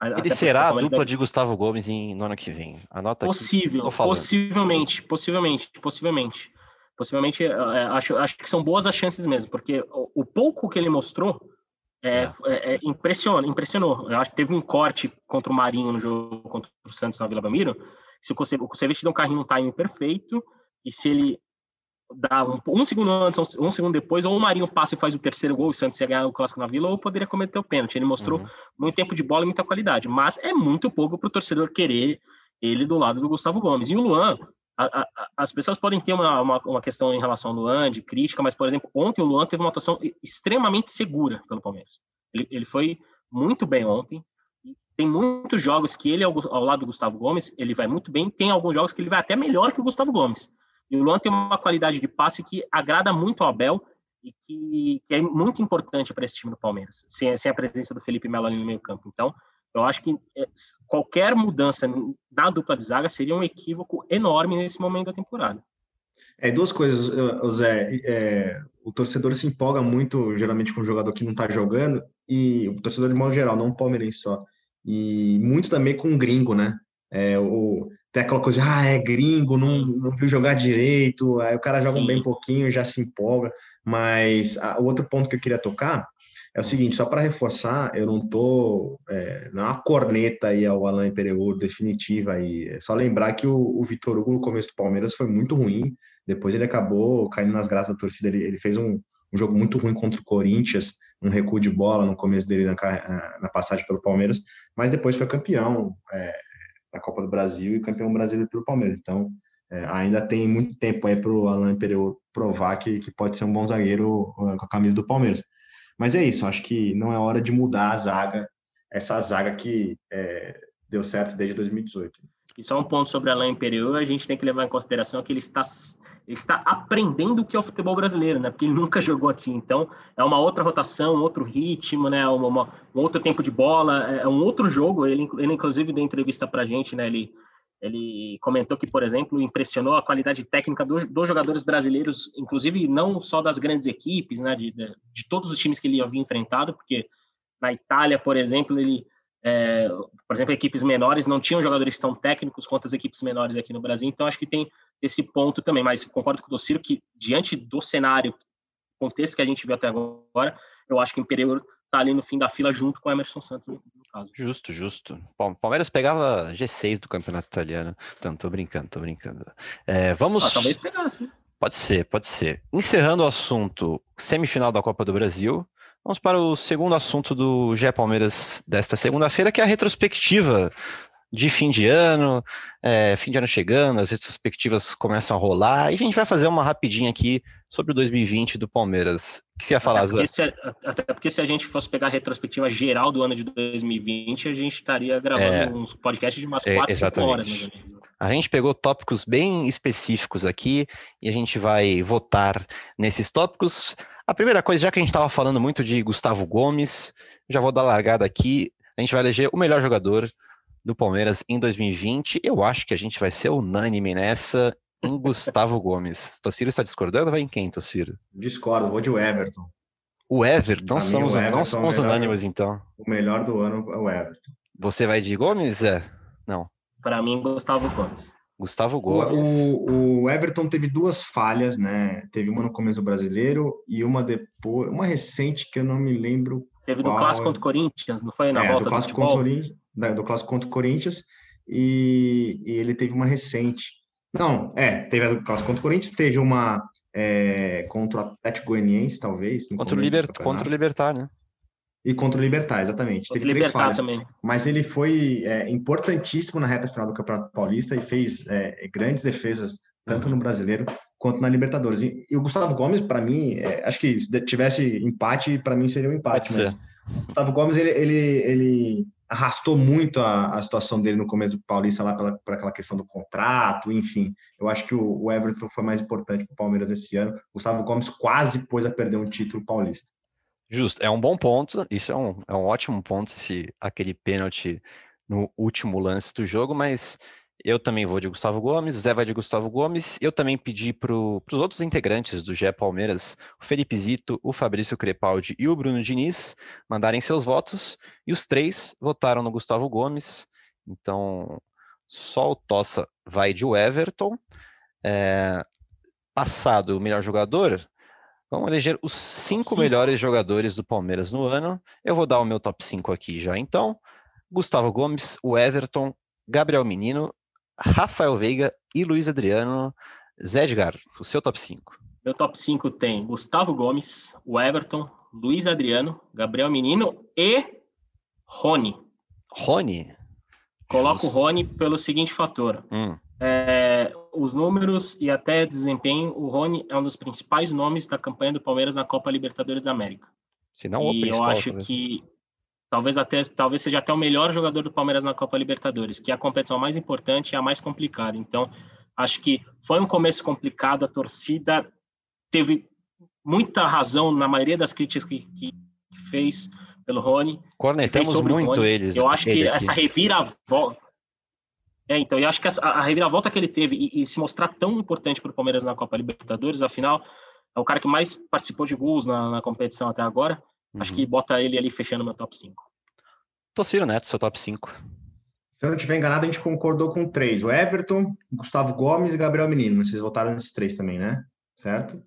Ele será a dupla de Gustavo Gomes em, no ano que vem. Anota Possível, aqui, possivelmente, possivelmente, possivelmente. Possivelmente, é, é, acho, acho que são boas as chances mesmo, porque o, o pouco que ele mostrou é, é, é, impressiona, impressionou. Eu acho que teve um corte contra o Marinho no jogo contra o Santos na Vila Belmiro. Se o Kusevich dá um carrinho no timing perfeito, e se ele dá um, segundo antes, um segundo depois, ou o Marinho passa e faz o terceiro gol, o Santos ia ganhar o clássico na Vila, ou poderia cometer o pênalti. Ele mostrou uhum. muito tempo de bola e muita qualidade, mas é muito pouco para o torcedor querer ele do lado do Gustavo Gomes. E o Luan, a, a, as pessoas podem ter uma, uma, uma, questão em relação ao Luan, de crítica, mas, por exemplo, ontem o Luan teve uma atuação extremamente segura pelo Palmeiras. Ele, ele foi muito bem ontem. Tem muitos jogos que ele, ao, ao, lado do Gustavo Gomes, ele vai muito bem. Tem alguns jogos que ele vai até melhor que o Gustavo Gomes. E o Luan tem uma qualidade de passe que agrada muito ao Abel e que, que é muito importante para esse time do Palmeiras, sem, sem a presença do Felipe Melo ali no meio campo. Então, eu acho que é, qualquer mudança na dupla de zaga seria um equívoco enorme nesse momento da temporada. É, duas coisas, Zé. É, o torcedor se empolga muito, geralmente, com o jogador que não está jogando, e o torcedor de modo geral, não o palmeirense só. E muito também com o gringo, né? É, o, tem aquela coisa, ah, é gringo, não, não viu jogar direito, aí o cara joga Sim. bem pouquinho, já se empolga. Mas a, o outro ponto que eu queria tocar é o seguinte, só para reforçar, eu não tô, é, não é uma corneta aí ao Alain Pereur definitiva aí, é só lembrar que o, o Vitor Hugo no começo do Palmeiras foi muito ruim, depois ele acabou caindo nas graças da torcida, ele, ele fez um, um jogo muito ruim contra o Corinthians, um recuo de bola no começo dele na, na passagem pelo Palmeiras, mas depois foi campeão é, da Copa do Brasil e campeão brasileiro pelo Palmeiras, então é, ainda tem muito tempo aí para o Alain Pereur provar que, que pode ser um bom zagueiro com a camisa do Palmeiras. Mas é isso, acho que não é hora de mudar a zaga, essa zaga que é, deu certo desde 2018. E só um ponto sobre Alain Imperial, a gente tem que levar em consideração que ele está, ele está aprendendo o que é o futebol brasileiro, né? Porque ele nunca jogou aqui. Então, é uma outra rotação, outro ritmo, né? Uma, uma, um outro tempo de bola, é, é um outro jogo. Ele, ele inclusive, deu entrevista para a gente, né? Ele, ele comentou que, por exemplo, impressionou a qualidade técnica dos, dos jogadores brasileiros, inclusive não só das grandes equipes, né, de, de, de, todos os times que ele havia enfrentado, porque na Itália, por exemplo, ele, é, por exemplo, equipes menores não tinham jogadores tão técnicos quanto as equipes menores aqui no Brasil, então acho que tem esse ponto também, mas concordo com o Dociro que, diante do cenário, contexto que a gente viu até agora, eu acho que o Imperial tá ali no fim da fila junto com o Emerson Santos, no caso. Justo, justo. Palmeiras pegava G6 do campeonato italiano. Então, tô brincando, tô brincando. É, vamos. Ah, talvez pegasse. Né? Pode ser, pode ser. Encerrando o assunto semifinal da Copa do Brasil, vamos para o segundo assunto do GE Palmeiras desta segunda-feira, que é a retrospectiva de fim de ano, é, fim de ano chegando, as retrospectivas começam a rolar, e a gente vai fazer uma rapidinha aqui sobre o 2020 do Palmeiras. O que você ia falar, até porque, se, até porque se a gente fosse pegar a retrospectiva geral do ano de 2020, a gente estaria gravando é, uns podcasts de umas 4, é, 5 horas, mais menos. A gente pegou tópicos bem específicos aqui e a gente vai votar nesses tópicos. A primeira coisa, já que a gente estava falando muito de Gustavo Gomes, já vou dar largada aqui. A gente vai eleger o melhor jogador do Palmeiras em 2020. Eu acho que a gente vai ser unânime nessa em Gustavo Gomes. Tociro está discordando? Vai em quem, Tociro? Discordo, vou de Everton. O Everton? Não somos, Everton não somos unânimes, então. O melhor do ano é o Everton. Você vai de Gomes, é? Não. Para mim, Gustavo Gomes. Gustavo Gomes. O, o, Everton teve duas falhas, né? Teve uma no começo do brasileiro e uma depois, uma recente que eu não me lembro. Teve qual... no clássico contra o Corinthians, não foi na é, volta do clássico contra o Corinthians, do clássico contra o Corinthians e, e, ele teve uma recente. Não, é, teve a do clássico contra o Corinthians, teve uma é, contra o Atlético Goianiense, talvez. Contra o, Liber... contra o Libertar, né? E contra o Libertar, exatamente. Teve três falhas. Também. Mas ele foi é, importantíssimo na reta final do Campeonato Paulista e fez é, grandes defesas, tanto uhum. no Brasileiro quanto na Libertadores. E, e o Gustavo Gomes, para mim, é, acho que se tivesse empate, para mim seria um empate. Pode mas ser. o Gustavo Gomes, ele, ele, ele arrastou muito a, a, situação dele no começo do Paulista, lá pela, aquela questão do contrato, enfim. Eu acho que o, o Everton foi mais importante para o Palmeiras esse ano. O Gustavo Gomes quase pôs a perder um título paulista. Justo, é um bom ponto, isso é um, é um ótimo ponto, se aquele pênalti no último lance do jogo, mas eu também vou de Gustavo Gomes, o Zé vai de Gustavo Gomes, eu também pedi para os outros integrantes do GE Palmeiras, o Felipe Zito, o Fabrício Crepaldi e o Bruno Diniz, mandarem seus votos, e os três votaram no Gustavo Gomes, então só o Tossa vai de Everton, é, passado o melhor jogador, Vamos eleger os cinco, cinco, melhores jogadores do Palmeiras no ano. Eu vou dar o meu top 5 aqui já. Então, Gustavo Gomes, o Everton, Gabriel Menino, Rafael Veiga e Luiz Adriano. Zé Edgar, o seu top 5. Meu top 5 tem Gustavo Gomes, o Everton, Luiz Adriano, Gabriel Menino e Rony. Rony? Coloco o Rony pelo seguinte fator. Hum. É, os números e até desempenho, o Rony é um dos principais nomes da campanha do Palmeiras na Copa Libertadores da América. Se não, e eu acho talvez. que talvez até talvez seja até o melhor jogador do Palmeiras na Copa Libertadores, que é a competição mais importante e a mais complicada. Então, acho que foi um começo complicado, a torcida teve muita razão na maioria das críticas que, que, fez pelo Rony. Cornetamos muito Rony. eles. Eu acho que aqui. essa reviravolta é, então, eu acho que a, a reviravolta que ele teve e, e se mostrar tão importante para o Palmeiras na Copa Libertadores, afinal, é o cara que mais participou de gols na, na competição até agora. Uhum. Acho que bota ele ali fechando meu top 5. Tociro Neto, seu top 5. Se eu não estiver enganado, a gente concordou com três: o Everton, Gustavo Gomes e Gabriel Menino. Vocês votaram nesses três também, né? Certo?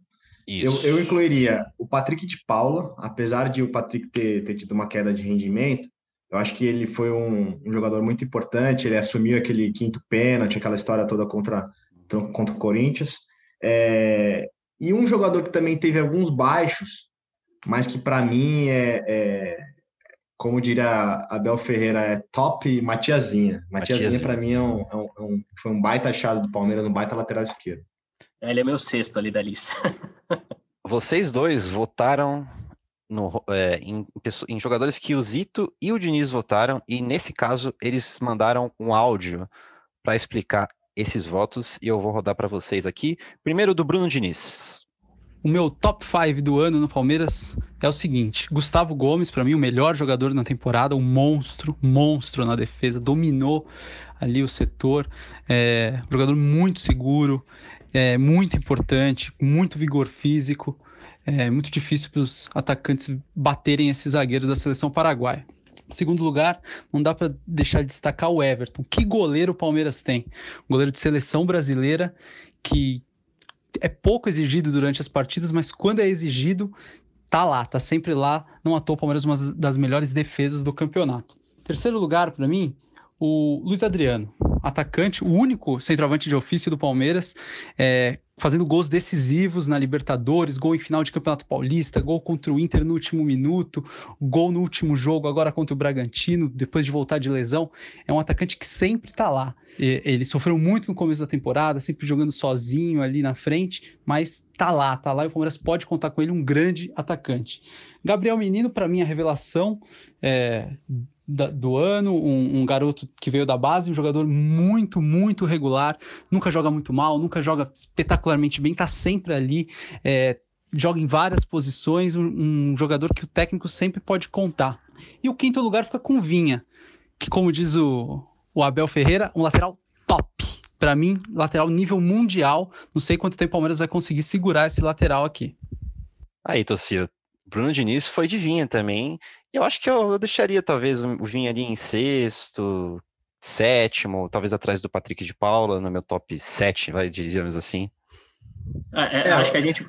Isso. Eu, eu incluiria o Patrick de Paula, apesar de o Patrick ter, ter tido uma queda de rendimento, eu acho que ele foi um, um, jogador muito importante, ele assumiu aquele quinto pênalti, aquela história toda contra, contra o Corinthians. É, e um jogador que também teve alguns baixos, mas que para mim é, é, como diria Abel Ferreira, é top Matiazinha. Matiazinha, para mim, é um, é um, é um, foi um baita achado do Palmeiras, um baita lateral esquerdo. Ele é meu sexto ali da lista. Vocês dois votaram no, é, em, em, jogadores que o Zito e o Diniz votaram, e nesse caso eles mandaram um áudio para explicar esses votos, e eu vou rodar para vocês aqui. Primeiro do Bruno Diniz. O meu top 5 do ano no Palmeiras é o seguinte: Gustavo Gomes, para mim, o melhor jogador na temporada, um monstro, monstro na defesa, dominou ali o setor, é, jogador muito seguro, é, muito importante, muito vigor físico. É muito difícil para os atacantes baterem esses zagueiros da seleção paraguaia. Segundo lugar, não dá para deixar de destacar o Everton. Que goleiro o Palmeiras tem? Um goleiro de seleção brasileira que é pouco exigido durante as partidas, mas quando é exigido, tá lá, tá sempre lá. Não à toa, o Palmeiras é uma das melhores defesas do campeonato. Terceiro lugar, para mim, o Luiz Adriano, atacante, o único centroavante de ofício do Palmeiras, é, fazendo gols decisivos na Libertadores, gol em final de Campeonato Paulista, gol contra o Inter no último minuto, gol no último jogo agora contra o Bragantino, depois de voltar de lesão. É um atacante que sempre está lá. Ele sofreu muito no começo da temporada, sempre jogando sozinho ali na frente, mas tá lá, tá lá e o Palmeiras pode contar com ele, um grande atacante. Gabriel Menino, para mim, a revelação é, da, do ano, um, um, garoto que veio da base, um jogador muito, muito regular, nunca joga muito mal, nunca joga espetacularmente bem, tá sempre ali, é, joga em várias posições, um, um, jogador que o técnico sempre pode contar. E o quinto lugar fica com Vinha, que como diz o, o Abel Ferreira, um lateral top. Para mim, lateral nível mundial. Não sei quanto tempo o Palmeiras vai conseguir segurar esse lateral aqui. Aí, torcida. Bruno Diniz foi de Vinha também. Eu acho que eu, eu deixaria talvez o Vinha ali em sexto, sétimo, talvez atrás do Patrick de Paula, no meu top 7, vai, digamos assim. É, é, é, acho que a gente.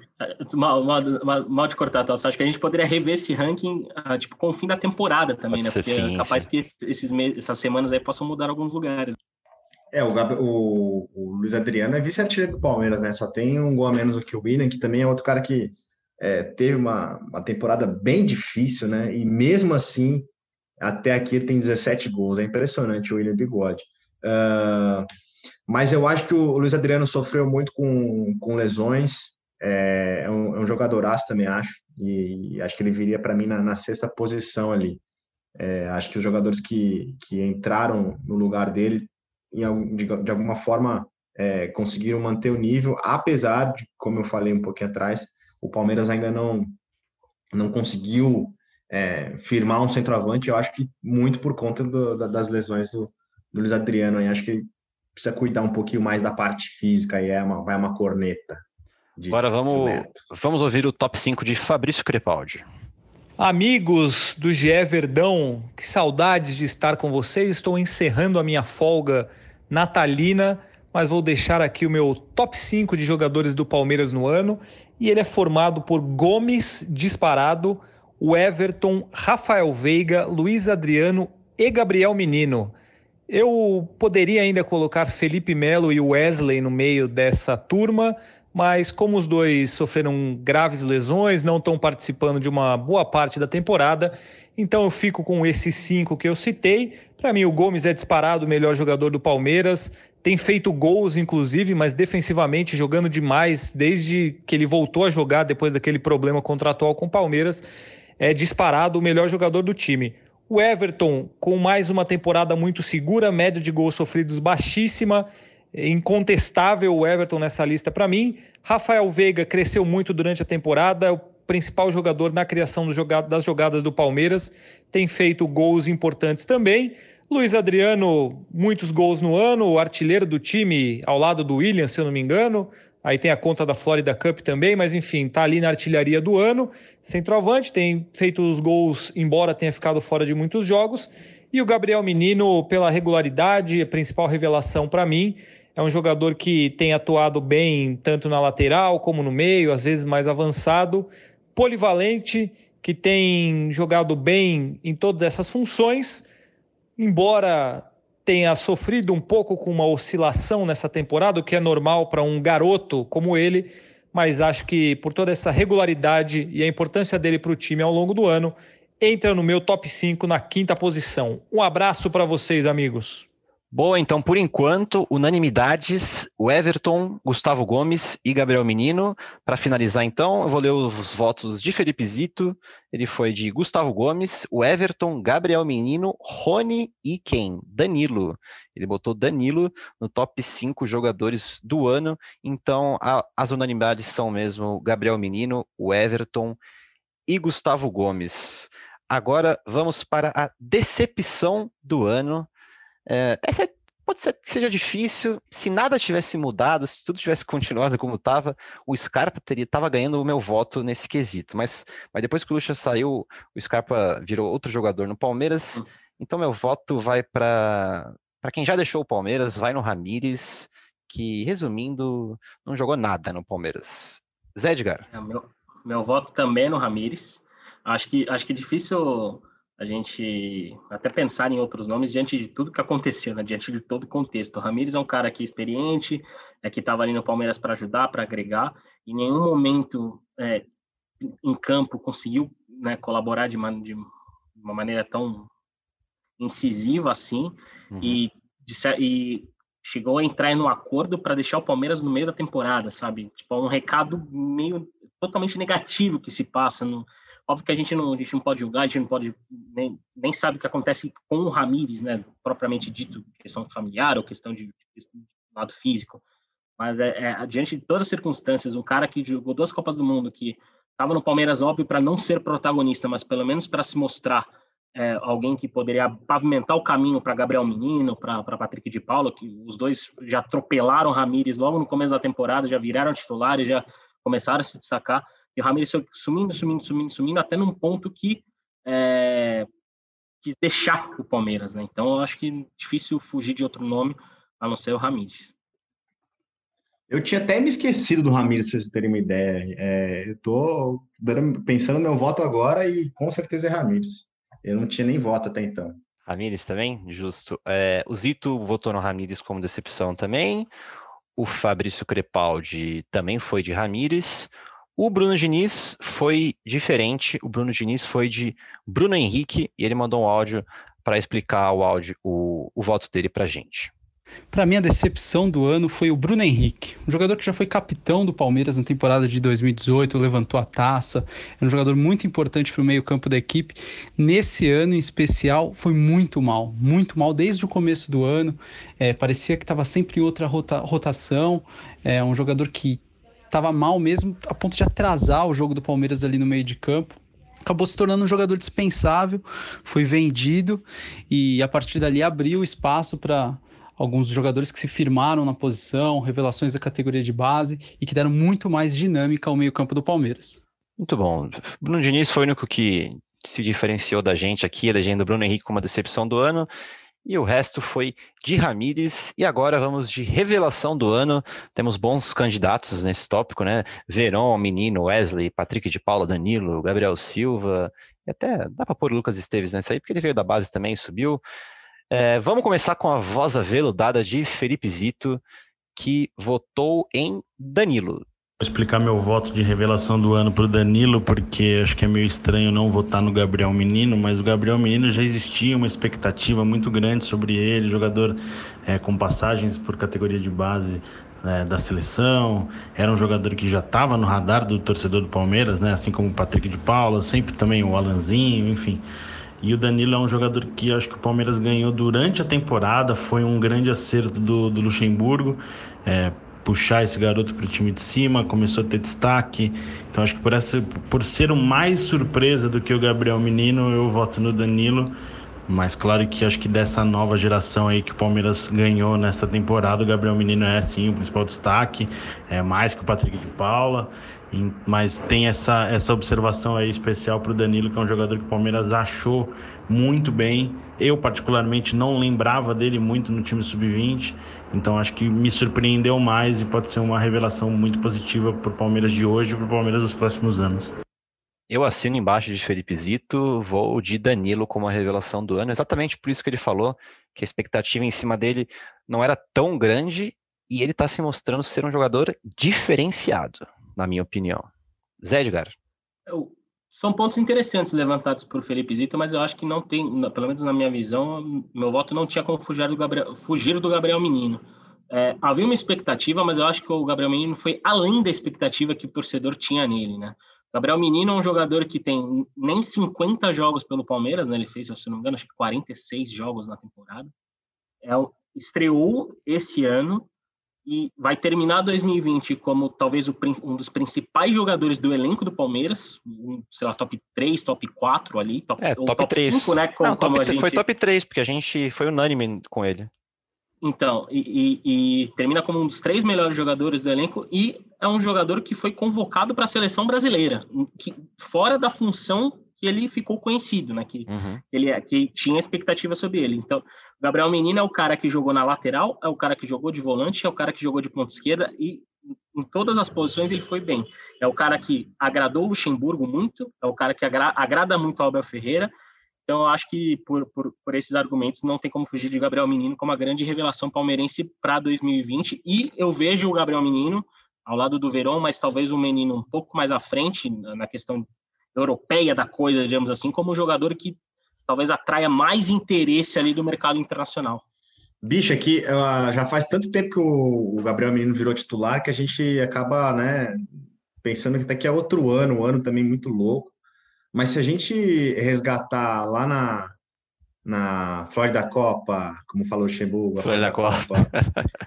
Mal, mal, mal, mal de cortar, tá? Acho que a gente poderia rever esse ranking ah, tipo, com o fim da temporada também, Pode né? Porque é sim, é capaz sim. que esses meses, essas semanas aí possam mudar alguns lugares. É, o, o, o Luiz Adriano é vice-artilheiro do Palmeiras, né? Só tem um gol a menos do que o William, que também é outro cara que é, teve uma, uma temporada bem difícil, né? E mesmo assim, até aqui tem 17 gols. É impressionante o William Bigode. Uh, mas eu acho que o Luiz Adriano sofreu muito com, com lesões. É, é, um, é um jogadoraço também, acho. E, acho que ele viria para mim na, na, sexta posição ali. É, acho que os jogadores que, que entraram no lugar dele, em, de, de alguma forma, é, conseguiram manter o nível, apesar de, como eu falei um pouquinho atrás, o Palmeiras ainda não, não conseguiu é, firmar um centroavante, eu acho que muito por conta do, das lesões do, do Luiz Adriano, e acho que precisa cuidar um pouquinho mais da parte física, e é uma, vai uma corneta. Agora vamos, vamos ouvir o top 5 de Fabrício Crepaldi. Amigos do GE Verdão, que saudades de estar com vocês. Estou encerrando a minha folga natalina, mas vou deixar aqui o meu top 5 de jogadores do Palmeiras no ano e ele é formado por Gomes disparado, o Everton, Rafael Veiga, Luiz Adriano e Gabriel Menino. Eu poderia ainda colocar Felipe Melo e Wesley no meio dessa turma, mas como os dois sofreram graves lesões, não estão participando de uma boa parte da temporada, então eu fico com esses cinco que eu citei. Para mim, o Gomes é disparado o melhor jogador do Palmeiras, tem feito gols, inclusive, mas defensivamente jogando demais desde que ele voltou a jogar depois daquele problema contratual com o Palmeiras. É disparado o melhor jogador do time. O Everton, com mais uma temporada muito segura, média de gols sofridos baixíssima, incontestável o Everton nessa lista para mim. Rafael Veiga cresceu muito durante a temporada, é o principal jogador na criação das jogadas do Palmeiras, tem feito gols importantes também. Luiz Adriano, muitos gols no ano, artilheiro do time ao lado do William, se eu não me engano. Aí tem a conta da Florida Cup também, mas enfim, tá ali na artilharia do ano. Centroavante, tem feito os gols, embora tenha ficado fora de muitos jogos. E o Gabriel Menino, pela regularidade, a principal revelação para mim, é um jogador que tem atuado bem tanto na lateral como no meio, às vezes mais avançado, polivalente, que tem jogado bem em todas essas funções embora tenha sofrido um pouco com uma oscilação nessa temporada, o que é normal para um garoto como ele, mas acho que por toda essa regularidade e a importância dele para o time ao longo do ano, entra no meu top 5 na quinta posição. Um abraço para vocês, amigos. Boa, então por enquanto, unanimidades, o Everton, Gustavo Gomes e Gabriel Menino. Para finalizar então, eu vou ler os votos de Felipe Zito, ele foi de Gustavo Gomes, o Everton, Gabriel Menino, Rony e quem? Danilo. Ele botou Danilo no top 5 jogadores do ano, então a, as unanimidades são mesmo Gabriel Menino, o Everton e Gustavo Gomes. Agora vamos para a decepção do ano é, essa pode ser que seja difícil. Se nada tivesse mudado, se tudo tivesse continuado como estava, o Scarpa teria estava ganhando o meu voto nesse quesito. Mas, mas depois que o Lucha saiu, o Scarpa virou outro jogador no Palmeiras. Hum. Então meu voto vai para para quem já deixou o Palmeiras, vai no Ramires, que resumindo, não jogou nada no Palmeiras. Zé Edgar. É, meu, meu voto também é no Ramires. Acho que acho que é difícil a gente até pensar em outros nomes diante de tudo que aconteceu, né? diante de todo o contexto. O Ramires é um cara que é experiente, é que estava ali no Palmeiras para ajudar, para agregar. Em nenhum momento é, em campo conseguiu né, colaborar de uma, de uma maneira tão incisiva assim uhum. e, de, e chegou a entrar no acordo para deixar o Palmeiras no meio da temporada, sabe? Tipo, um recado meio totalmente negativo que se passa no, Óbvio que a gente não, a gente não pode julgar, a gente não pode nem, nem sabe o que acontece com o Ramires, né, propriamente dito, questão familiar ou questão de, de lado físico. Mas é, é, diante de todas as circunstâncias, um cara que jogou duas Copas do Mundo, que estava no Palmeiras, óbvio, para não ser protagonista, mas pelo menos para se mostrar é, alguém que poderia pavimentar o caminho para Gabriel Menino, para Patrick de Paula, que os dois já atropelaram Ramires logo no começo da temporada, já viraram titulares, já começaram a se destacar. E o Ramires foi sumindo, sumindo, sumindo, sumindo, até num ponto que é, quis deixar o Palmeiras, né? Então, eu acho que difícil fugir de outro nome, a não ser o Ramires. Eu tinha até me esquecido do Ramires, para vocês terem uma ideia. É, eu tô pensando no meu voto agora e com certeza é Ramires. Eu não tinha nem voto até então. Ramires também? Justo. É, o Zito votou no Ramires como decepção também. O Fabrício Crepaldi também foi de Ramires. O Bruno Diniz foi diferente. O Bruno Diniz foi de Bruno Henrique e ele mandou um áudio para explicar o áudio, o, o voto dele para gente. Para mim, a decepção do ano foi o Bruno Henrique, um jogador que já foi capitão do Palmeiras na temporada de 2018, levantou a taça, é um jogador muito importante para o meio-campo da equipe. Nesse ano em especial, foi muito mal, muito mal desde o começo do ano. É, parecia que estava sempre em outra rota, rotação. É um jogador que estava mal mesmo, a ponto de atrasar o jogo do Palmeiras ali no meio de campo. Acabou se tornando um jogador dispensável, foi vendido e a partir dali abriu espaço para alguns jogadores que se firmaram na posição, revelações da categoria de base e que deram muito mais dinâmica ao meio-campo do Palmeiras. Muito bom. Bruno Diniz foi o único que se diferenciou da gente aqui, elegendo o Bruno Henrique como a decepção do ano e o resto foi de Ramires. E agora vamos de revelação do ano. Temos bons candidatos nesse tópico, né? Verón, Menino, Wesley, Patrick de Paula, Danilo, Gabriel Silva. E até dá para pôr o Lucas Esteves nessa aí, porque ele veio da base também, subiu. É, vamos começar com a voz aveludada de Felipe Zito, que votou em Danilo explicar meu voto de revelação do ano para o Danilo, porque acho que é meio estranho não votar no Gabriel Menino, mas o Gabriel Menino já existia uma expectativa muito grande sobre ele, jogador é, com passagens por categoria de base é, da seleção, era um jogador que já estava no radar do torcedor do Palmeiras, né, assim como o Patrick de Paula, sempre também o Alanzinho, enfim. E o Danilo é um jogador que acho que o Palmeiras ganhou durante a temporada, foi um grande acerto do, do Luxemburgo. É, puxar esse garoto para o time de cima, começou a ter destaque. Então acho que por essa, por ser o mais surpresa do que o Gabriel Menino, eu voto no Danilo. Mas claro que acho que dessa nova geração aí que o Palmeiras ganhou nesta temporada, o Gabriel Menino é sim o principal destaque, é mais que o Patrick de Paula. Mas tem essa, essa observação aí especial para o Danilo, que é um jogador que o Palmeiras achou muito bem. Eu, particularmente, não lembrava dele muito no time sub-20, então acho que me surpreendeu mais e pode ser uma revelação muito positiva para o Palmeiras de hoje e para o Palmeiras dos próximos anos. Eu assino embaixo de Felipe Zito, vou de Danilo como a revelação do ano, exatamente por isso que ele falou, que a expectativa em cima dele não era tão grande e ele está se mostrando ser um jogador diferenciado, na minha opinião. Zé Edgar. Eu são pontos interessantes levantados por Felipe Zito, mas eu acho que não tem, pelo menos na minha visão, meu voto não tinha como fugir do Gabriel, fugir do Gabriel Menino. É, havia uma expectativa, mas eu acho que o Gabriel Menino foi além da expectativa que o torcedor tinha nele, né? Gabriel Menino é um jogador que tem nem 50 jogos pelo Palmeiras, né? Ele fez, se não me engano, acho que 46 jogos na temporada. É, estreou esse ano e vai terminar 2020 como talvez o, um dos principais jogadores do elenco do Palmeiras, um, sei lá, top 3, top 4 ali, top, é, top, top 3. 5, né? Como, Não, como top, gente... Foi top 3, porque a gente foi unânime com ele. Então, e, e, e, termina como um dos três melhores jogadores do elenco e é um jogador que foi convocado para a seleção brasileira, que, fora da função que ele ficou conhecido, né? Que uhum. ele é, que tinha expectativa sobre ele. Então, Gabriel Menino é o cara que jogou na lateral, é o cara que jogou de volante, é o cara que jogou de ponta esquerda e em todas as posições ele foi bem. É o cara que agradou o Luxemburgo muito, é o cara que agra agrada muito o Abel Ferreira. Então, eu acho que por, por, por, esses argumentos não tem como fugir de Gabriel Menino como a grande revelação palmeirense para 2020. E eu vejo o Gabriel Menino ao lado do Verão, mas talvez um menino um pouco mais à frente na questão europeia da coisa, digamos assim, como um jogador que talvez atraia mais interesse ali do mercado internacional. Bicho, aqui uh, já faz tanto tempo que o, o, Gabriel Menino virou titular que a gente acaba, né, pensando que daqui a outro ano, um ano também muito louco. Mas se a gente resgatar lá na, na Florida Copa, como falou o Luxemburgo, Florida Copa, Copa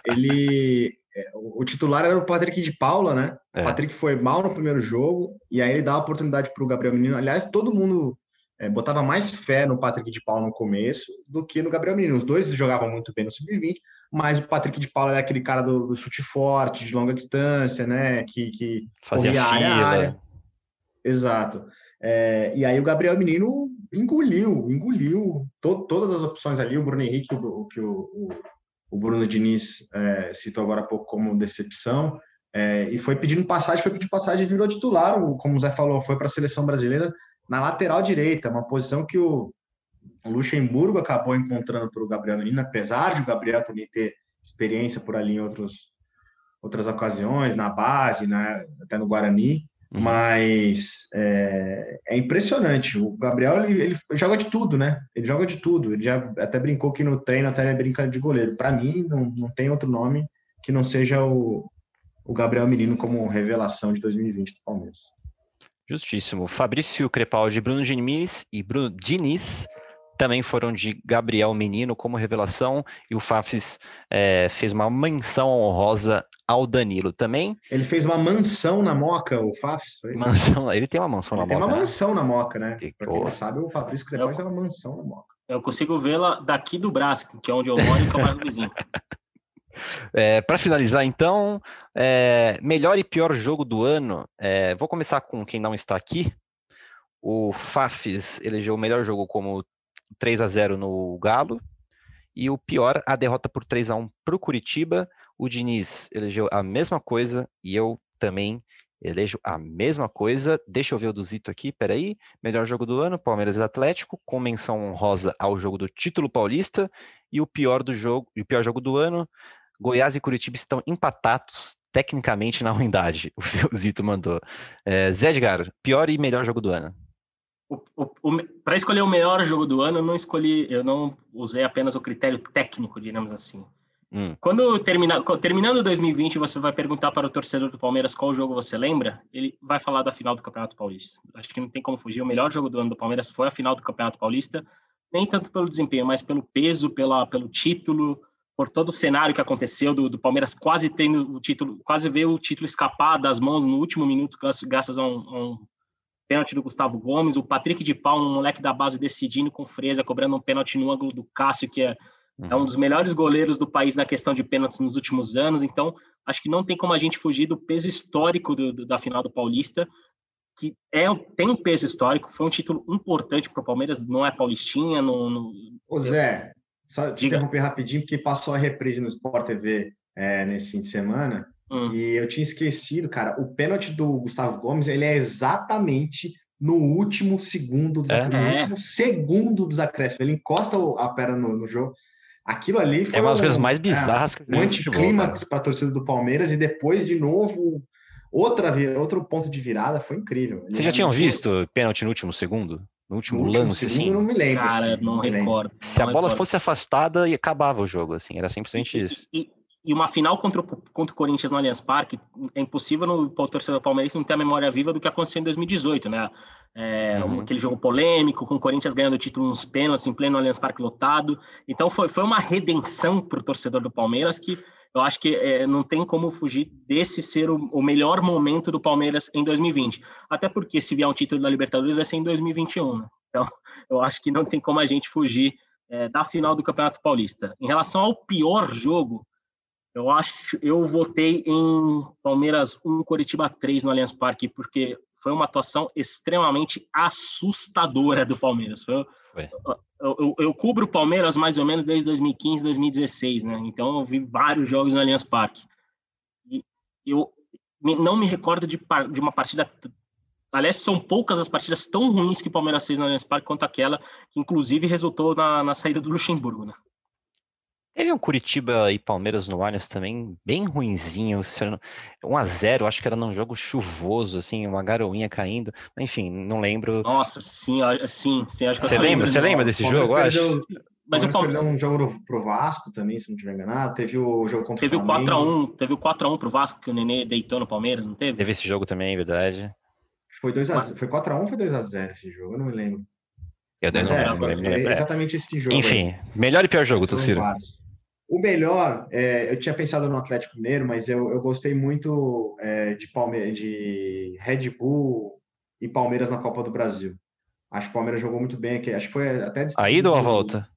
ele é, o titular era o Patrick de Paula, né? É. O Patrick foi mal no primeiro jogo e aí ele dá a oportunidade para o Gabriel Menino. Aliás, todo mundo é, botava mais fé no Patrick de Paula no começo do que no Gabriel Menino. Os dois jogavam muito bem no sub-20, mas o Patrick de Paula era aquele cara do, do chute forte, de longa distância, né? Que, que fazia área, área. Exato. É, e aí o Gabriel Menino engoliu, engoliu to, todas as opções ali. O Bruno Henrique, o, que o, o, o Bruno Diniz é, citou agora há pouco como decepção. É, e foi pedindo passagem, foi pedindo passagem e virou titular, como o Zé falou, foi para a seleção brasileira na lateral direita, uma posição que o, Luxemburgo acabou encontrando para o Gabriel Menino, apesar de o Gabriel também ter experiência por ali em outros, outras ocasiões, na base, né, até no Guarani, uhum. mas é, é, impressionante. O Gabriel ele, ele, joga de tudo, né? Ele joga de tudo. Ele já até brincou que no treino até ele brinca de goleiro. Para mim, não, não tem outro nome que não seja o, o Gabriel Menino como revelação de 2020 do Palmeiras. Justíssimo. Fabrício Crepaldi, Bruno Diniz e Bruno Diniz também foram de Gabriel Menino como revelação e o Fafis é, fez uma menção honrosa ao Danilo também. Ele fez uma mansão na Moca, o Fafis? Foi? Mansão, ele tem uma mansão ele na Moca. Tem uma né? mansão na Moca, né? Pra quem não sabe, o Fabrício Crepaldi tem uma mansão na Moca. Eu consigo vê-la daqui do Brás, que é onde eu moro e que é o bairro vizinho. É, para finalizar, então, é, melhor e pior jogo do ano. É, vou começar com quem não está aqui. O Fafis elegeu o melhor jogo como 3 a 0 no Galo. E o pior, a derrota por 3 a 1 para o Curitiba. O Diniz elegeu a mesma coisa e eu também elejo a mesma coisa. Deixa eu ver o do Zito aqui, peraí. Melhor jogo do ano, Palmeiras e Atlético, com menção honrosa ao jogo do título paulista. E o pior do jogo, e o pior jogo do ano, Goiás e Curitiba estão empatados tecnicamente na unidade. O Zito mandou. É, Zé Edgar, pior e melhor jogo do ano. Para escolher o melhor jogo do ano, eu não escolhi, eu não usei apenas o critério técnico, digamos assim. Hum. Quando terminar, terminando 2020, você vai perguntar para o torcedor do Palmeiras qual jogo você lembra, ele vai falar da final do Campeonato Paulista. Acho que não tem como fugir. O melhor jogo do ano do Palmeiras foi a final do Campeonato Paulista, nem tanto pelo desempenho, mas pelo peso, pela, pelo título, por todo o cenário que aconteceu do, do, Palmeiras quase tendo o título, quase ver o título escapar das mãos no último minuto, graças a um, a um pênalti do Gustavo Gomes, o Patrick de Paulo, um moleque da base decidindo com freza, cobrando um pênalti no ângulo do Cássio, que é, uhum. é um dos melhores goleiros do país na questão de pênaltis nos últimos anos. Então, acho que não tem como a gente fugir do peso histórico do, do, da final do Paulista, que é, tem um peso histórico, foi um título importante para o Palmeiras, não é paulistinha. No, no... Ô Zé, só te Diga. interromper rapidinho, porque passou a reprise no Sport TV é, nesse fim de semana. Hum. E eu tinha esquecido, cara, o pênalti do Gustavo Gomes, ele é exatamente no último segundo dos é. no último segundo dos acréscimos. Ele encosta a perna no, no jogo. Aquilo ali foi é uma das coisas mais bizarras é, que um anticlímax para a torcida do Palmeiras e depois de novo outra outro ponto de virada foi incrível. Vocês já tinham visto pênalti no último segundo? No último, no último lance, assim. não me lembro. Cara, assim, não, não recordo. Se não a bola recordo. fosse afastada, e acabava o jogo, assim, era simplesmente isso. E, e uma final contra o, contra o Corinthians no Allianz Parque, é impossível no torcedor palmeirense não ter a memória viva do que aconteceu em 2018, né? É, uhum. Aquele jogo polêmico, com o Corinthians ganhando o título nos pênaltis, em pleno Allianz Parque lotado. Então foi, foi uma redenção para o torcedor do Palmeiras que eu acho que é, não tem como fugir desse ser o, o, melhor momento do Palmeiras em 2020. Até porque se vier um título da Libertadores vai ser em 2021, né? Então eu acho que não tem como a gente fugir é, da final do Campeonato Paulista. Em relação ao pior jogo, eu acho, eu votei em Palmeiras 1, Coritiba 3 no Allianz Parque, porque foi uma atuação extremamente assustadora do Palmeiras. Foi, foi. Eu, eu, eu, cubro o Palmeiras mais ou menos desde 2015, 2016, né? Então eu vi vários jogos no Allianz Parque. E eu, não me recordo de, de uma partida Aliás, são poucas as partidas tão ruins que o Palmeiras fez no Allianz Parque quanto aquela, que inclusive resultou na, na saída do Luxemburgo, né? Teve um Curitiba e Palmeiras no Allianz também, bem ruinzinho, 1 a 0 acho que era num jogo chuvoso, assim, uma garoinha caindo, enfim, não lembro. Nossa, sim, sim, sim acho que Você lembra, você lembra desse jogo, perdeu, Mas o Palmeiras perdeu um jogo pro Vasco também, se não tiver enganado, teve o jogo contra teve o Flamengo. Teve o 4x1, teve o 4x1 pro Vasco, que o Nenê deitou no Palmeiras, não teve? Teve esse jogo também, é verdade. Foi 2 a, foi 4x1 ou foi 2x0 esse jogo? Eu não me lembro. Eu Mas não é, lembro, foi, lembro, é exatamente esse jogo. Enfim, aí. melhor e pior jogo, vários. O melhor, é, eu tinha pensado no Atlético Mineiro, mas eu, eu gostei muito é, de, Palme de Red Bull e Palmeiras na Copa do Brasil. Acho que o Palmeiras jogou muito bem aqui. Acho que foi até A ida ou a volta?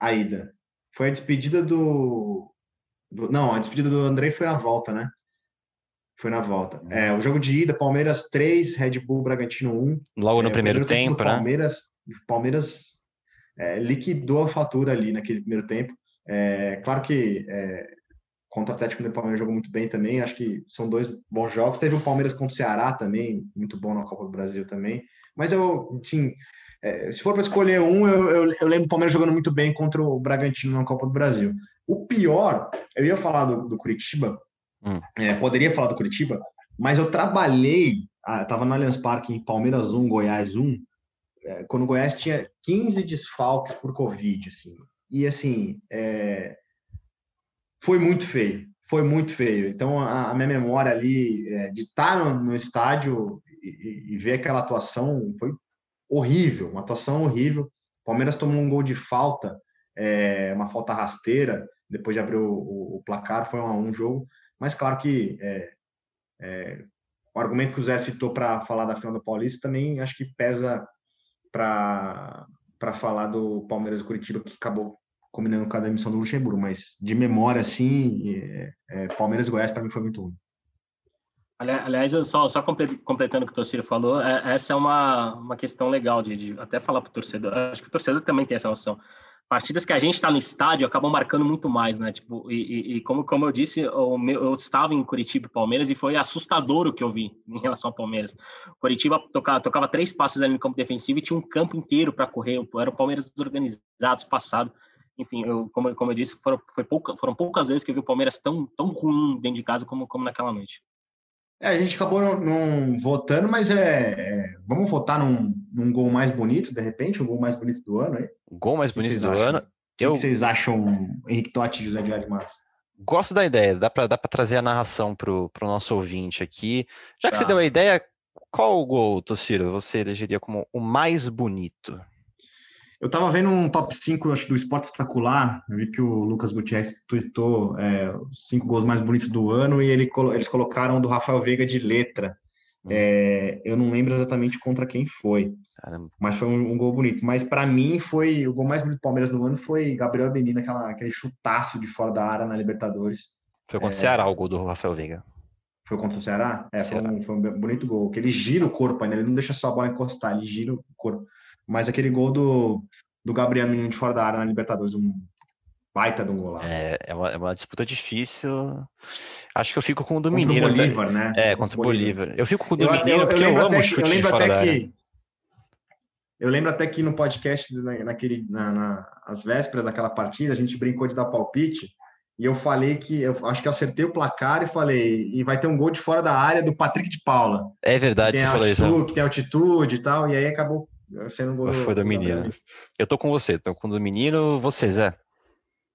A ida. Foi a despedida do, do. Não, a despedida do André foi na volta, né? Foi na volta. É, o jogo de ida, Palmeiras 3, Red Bull Bragantino 1. Logo no é, primeiro, tempo, tempo né? Palmeiras, Palmeiras é, liquidou a fatura ali naquele primeiro tempo. É, claro que é, contra o Atlético do Palmeiras jogou muito bem também. Acho que são dois bons jogos. Teve o Palmeiras contra o Ceará também, muito bom na Copa do Brasil também. Mas eu, sim, é, se for para escolher um, eu, eu, eu, lembro o Palmeiras jogando muito bem contra o Bragantino na Copa do Brasil. O pior, eu ia falar do, do Curitiba, hum. é, poderia falar do Curitiba, mas eu trabalhei, ah, estava no Allianz Parque em Palmeiras 1, Goiás 1, é, quando o Goiás tinha 15 desfalques por Covid, assim. E assim, é... foi muito feio, foi muito feio. Então a, a minha memória ali é, de estar no, no estádio e, e, ver aquela atuação foi horrível, uma atuação horrível. O Palmeiras tomou um gol de falta, é, uma falta rasteira, depois de abrir o, o, o placar, foi um, um, jogo. Mas claro que é, é, o argumento que o Zé citou para falar da final do Paulista também acho que pesa para para falar do Palmeiras e Curitiba, que acabou combinando com a demissão do Luxemburgo, mas de memória, assim, é, é, Palmeiras e Goiás para mim foi muito ruim. Aliás, só, só completando o que o torcedor falou, é, essa é uma, uma questão legal de, de até falar para o torcedor. Acho que o torcedor também tem essa noção. Partidas que a gente está no estádio acabam marcando muito mais, né? Tipo, e, e, como, como eu disse, eu, eu estava em Curitiba e Palmeiras e foi assustador o que eu vi em relação ao Palmeiras. Curitiba tocava, tocava três passes ali no campo defensivo e tinha um campo inteiro para correr. Era o Palmeiras desorganizado, passado enfim, eu, como, como eu disse, foram, foi pouca, foram poucas vezes que eu vi o Palmeiras tão, tão ruim dentro de casa como, como naquela noite. É, a gente acabou não, não votando, mas é, é, vamos votar num, num, gol mais bonito, de repente, o um gol mais bonito do ano aí? Gol mais bonito do acham? ano? O eu... que vocês acham, Henrique Totti e José de Matos? Gosto da ideia, dá para trazer a narração para o nosso ouvinte aqui. Já que tá. você deu a ideia, qual o gol, Tociro, você elegeria como o mais bonito? Eu estava vendo um top 5 acho, do Esporte Espetacular, eu vi que o Lucas Gutierrez tweetou é, os cinco gols mais bonitos do ano e ele, eles colocaram do Rafael Veiga de letra. Hum. É, eu não lembro exatamente contra quem foi, Caramba. mas foi um, um, gol bonito. Mas para mim foi o gol mais bonito do Palmeiras do ano foi Gabriel Benini, aquela, aquele chutaço de fora da área na Libertadores. Foi contra o Ceará o gol do Rafael Veiga. Foi contra o Ceará? É, Ceará. Foi, um, foi um bonito gol, que ele gira o corpo ainda, ele não deixa só a bola encostar, ele gira o corpo. Mas aquele gol do, do Gabriel Menino de fora da área na Libertadores, um baita de um golaço. É, é uma, é uma disputa difícil. Acho que eu fico com o do contra Menino. O Bolívar, né? É, contra, contra o Bolívar. Bolívar. Eu fico com o do eu, Menino eu, eu porque eu amo o chute eu lembro de fora até da que, área. Eu lembro até que no podcast, naquele, na, na, as vésperas daquela partida, a gente brincou de dar palpite, e eu falei que, eu acho que eu acertei o placar e falei, e vai ter um gol de fora da área do Patrick de Paula. É verdade, você falou altitude, isso. Que tem altitude e tal, e aí acabou sendo gol Foi do, do menino. Eu tô com você, tô com o do menino, você, Zé.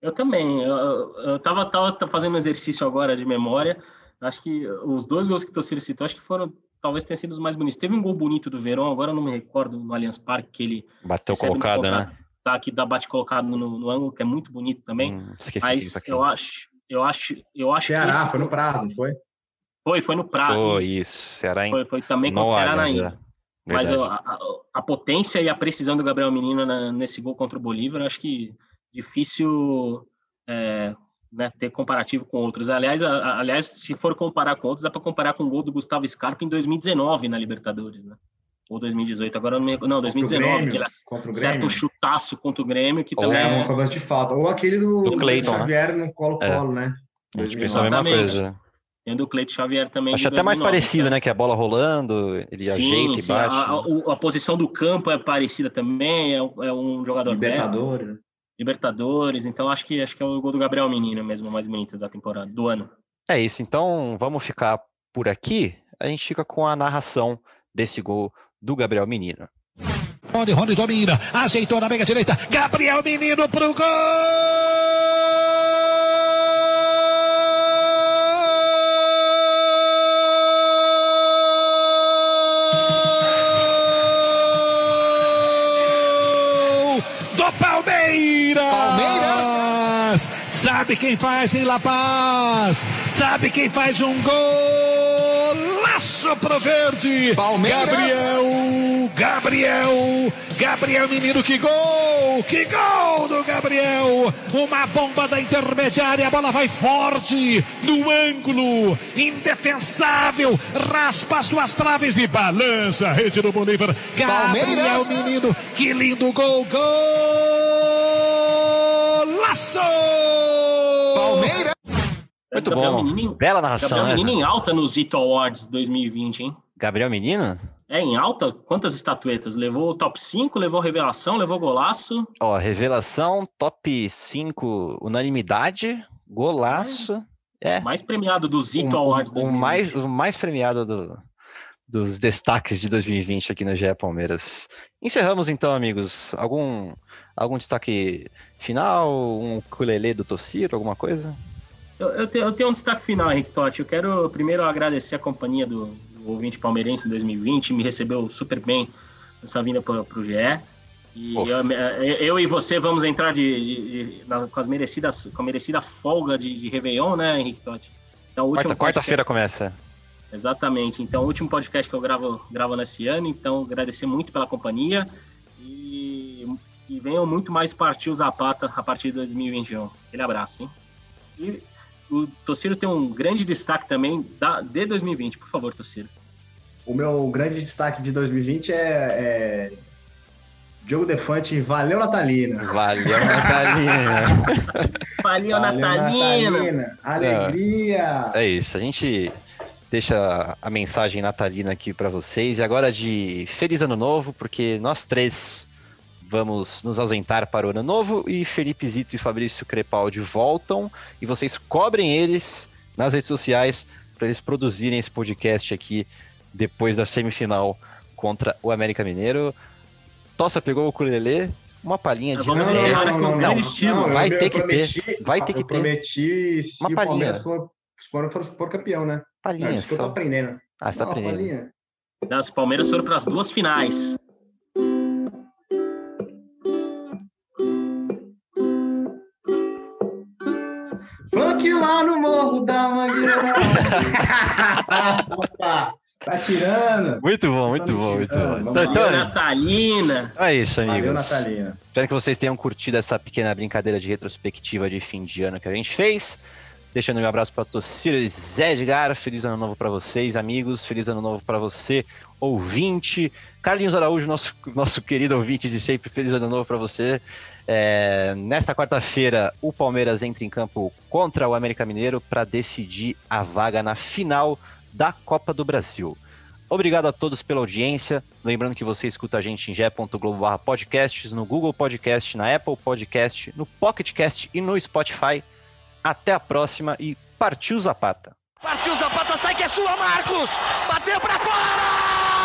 Eu também. Eu, eu tava, tava fazendo um exercício agora de memória. Acho que os dois gols que o Tociro citou, acho que foram, talvez tenham sido os mais bonitos. Teve um gol bonito do Verão, agora eu não me recordo, no Allianz Parque, que ele. Bateu colocado, né? Tá, que dá bate colocado no, no, ângulo, que é muito bonito também. Hum, Mas tá eu acho, eu acho, eu acho Ceará, foi no prazo, não foi? Foi, foi no prazo. Foi isso, Ceará em... foi, foi também com o Ceará na ida. Mas a, a, a, potência e a precisão do Gabriel Menino na, nesse gol contra o Bolívar, acho que difícil é, né, ter comparativo com outros. Aliás, a, aliás, se for comparar com outros, dá para comparar com o gol do Gustavo Scarpa em 2019 na Libertadores, né? Ou 2018, agora não, me... não 2019, Grêmio, que ele certo chutaço contra o Grêmio, que Ou também é uma cobrança de falta. Ou aquele do, do Clayton, Xavier né? no Colo-Colo, é. né? A gente pensou a mesma coisa. Tem do Cleiton Xavier também. Acho até 2009, mais parecido, né? Que a bola rolando, ele sim, ajeita sim, e bate. A, a, a, posição do campo é parecida também, é, é um jogador Libertadores. Mestre. Libertadores, então acho que acho que é o gol do Gabriel Menino mesmo, o mais bonito da temporada, do ano. É isso, então vamos ficar por aqui. A gente fica com a narração desse gol do Gabriel Menino. Rony, Rony domina, ajeitou na meia direita, Gabriel Menino pro gol! Sabe quem faz em La Paz? Sabe quem faz um golaço pro verde? Palmeiras. Gabriel, Gabriel, Gabriel Menino, que gol! Que gol do Gabriel! Uma bomba da intermediária, a bola vai forte no ângulo, indefensável, raspa as suas traves e balança a rede do Bolívar. Gabriel Palmeiras. Menino, que lindo gol! Golaço! Muito Gabriel bom. Menino, Bela narração. Gabriel né? Menino em alta nos Zito Awards 2020, hein? Gabriel Menino? É, em alta? Quantas estatuetas? Levou o top 5, levou revelação, levou golaço? Ó, revelação, top 5, unanimidade, golaço. É. Mais premiado do Zito Awards 2020. O mais, o mais premiado do, dos destaques de 2020 aqui no GE Palmeiras. Encerramos então, amigos. Algum, algum destaque final? Um culelê do Tossiro, alguma coisa? Eu, eu, tenho, eu, tenho, um destaque final, Henrique Totti. Eu quero primeiro agradecer a companhia do, do ouvinte palmeirense em 2020, me recebeu super bem nessa vinda para o GE. E eu, eu, e você vamos entrar de, de, de, com as merecidas, com a merecida folga de, de Réveillon, né, Henrique Totti? Então, Quarta-feira quarta começa. Exatamente. Então, o último podcast que eu gravo, gravo nesse ano. Então, agradecer muito pela companhia e que venham muito mais partir Zapata a partir de 2021. Aquele abraço, hein? E o Tociro tem um grande destaque também da, de 2020. Por favor, Tociro. O meu grande destaque de 2020 é, é... Diogo Defante, valeu Natalina. Valeu Natalina. valeu, valeu Natalina. Natalina. Alegria. É, é, isso, a gente deixa a mensagem natalina aqui para vocês. E agora de feliz ano novo, porque nós três vamos nos ausentar para o ano novo e Felipe Zito e Fabrício Crepaldi voltam e vocês cobrem eles nas redes sociais para eles produzirem esse podcast aqui depois da semifinal contra o América Mineiro. Tossa pegou o ukulele, uma palhinha de Vamos encerrar com um grande estilo. Vai ter que ter. Vai ter que ter. prometi se uma palhinha. o Palmeiras for, for, campeão, né? Palhinha. É, isso que eu tô aprendendo. Ah, você tá aprendendo. Palhinha. As Palmeiras foram para as duas finais. Morro da Mangueira. Opa, tá tirando. Muito bom, muito bom, muito bom. Então, então, Natalina. É isso, amigos. Valeu, Natalina. Espero que vocês tenham curtido essa pequena brincadeira de retrospectiva de fim de ano que a gente fez. Deixando um abraço para Tossiro Zé Edgar. Feliz ano novo para vocês, amigos. Feliz ano novo para você, ouvinte. Carlinhos Araújo, nosso, nosso querido ouvinte de sempre. Feliz ano novo para você. É, nesta quarta-feira, o Palmeiras entra em campo contra o América Mineiro para decidir a vaga na final da Copa do Brasil. Obrigado a todos pela audiência. Lembrando que você escuta a gente em ge.globo podcasts, no Google Podcast, na Apple Podcast, no Pocket Cast e no Spotify. Até a próxima e partiu Zapata. Partiu Zapata, sai que é sua, Marcos! Bateu para fora!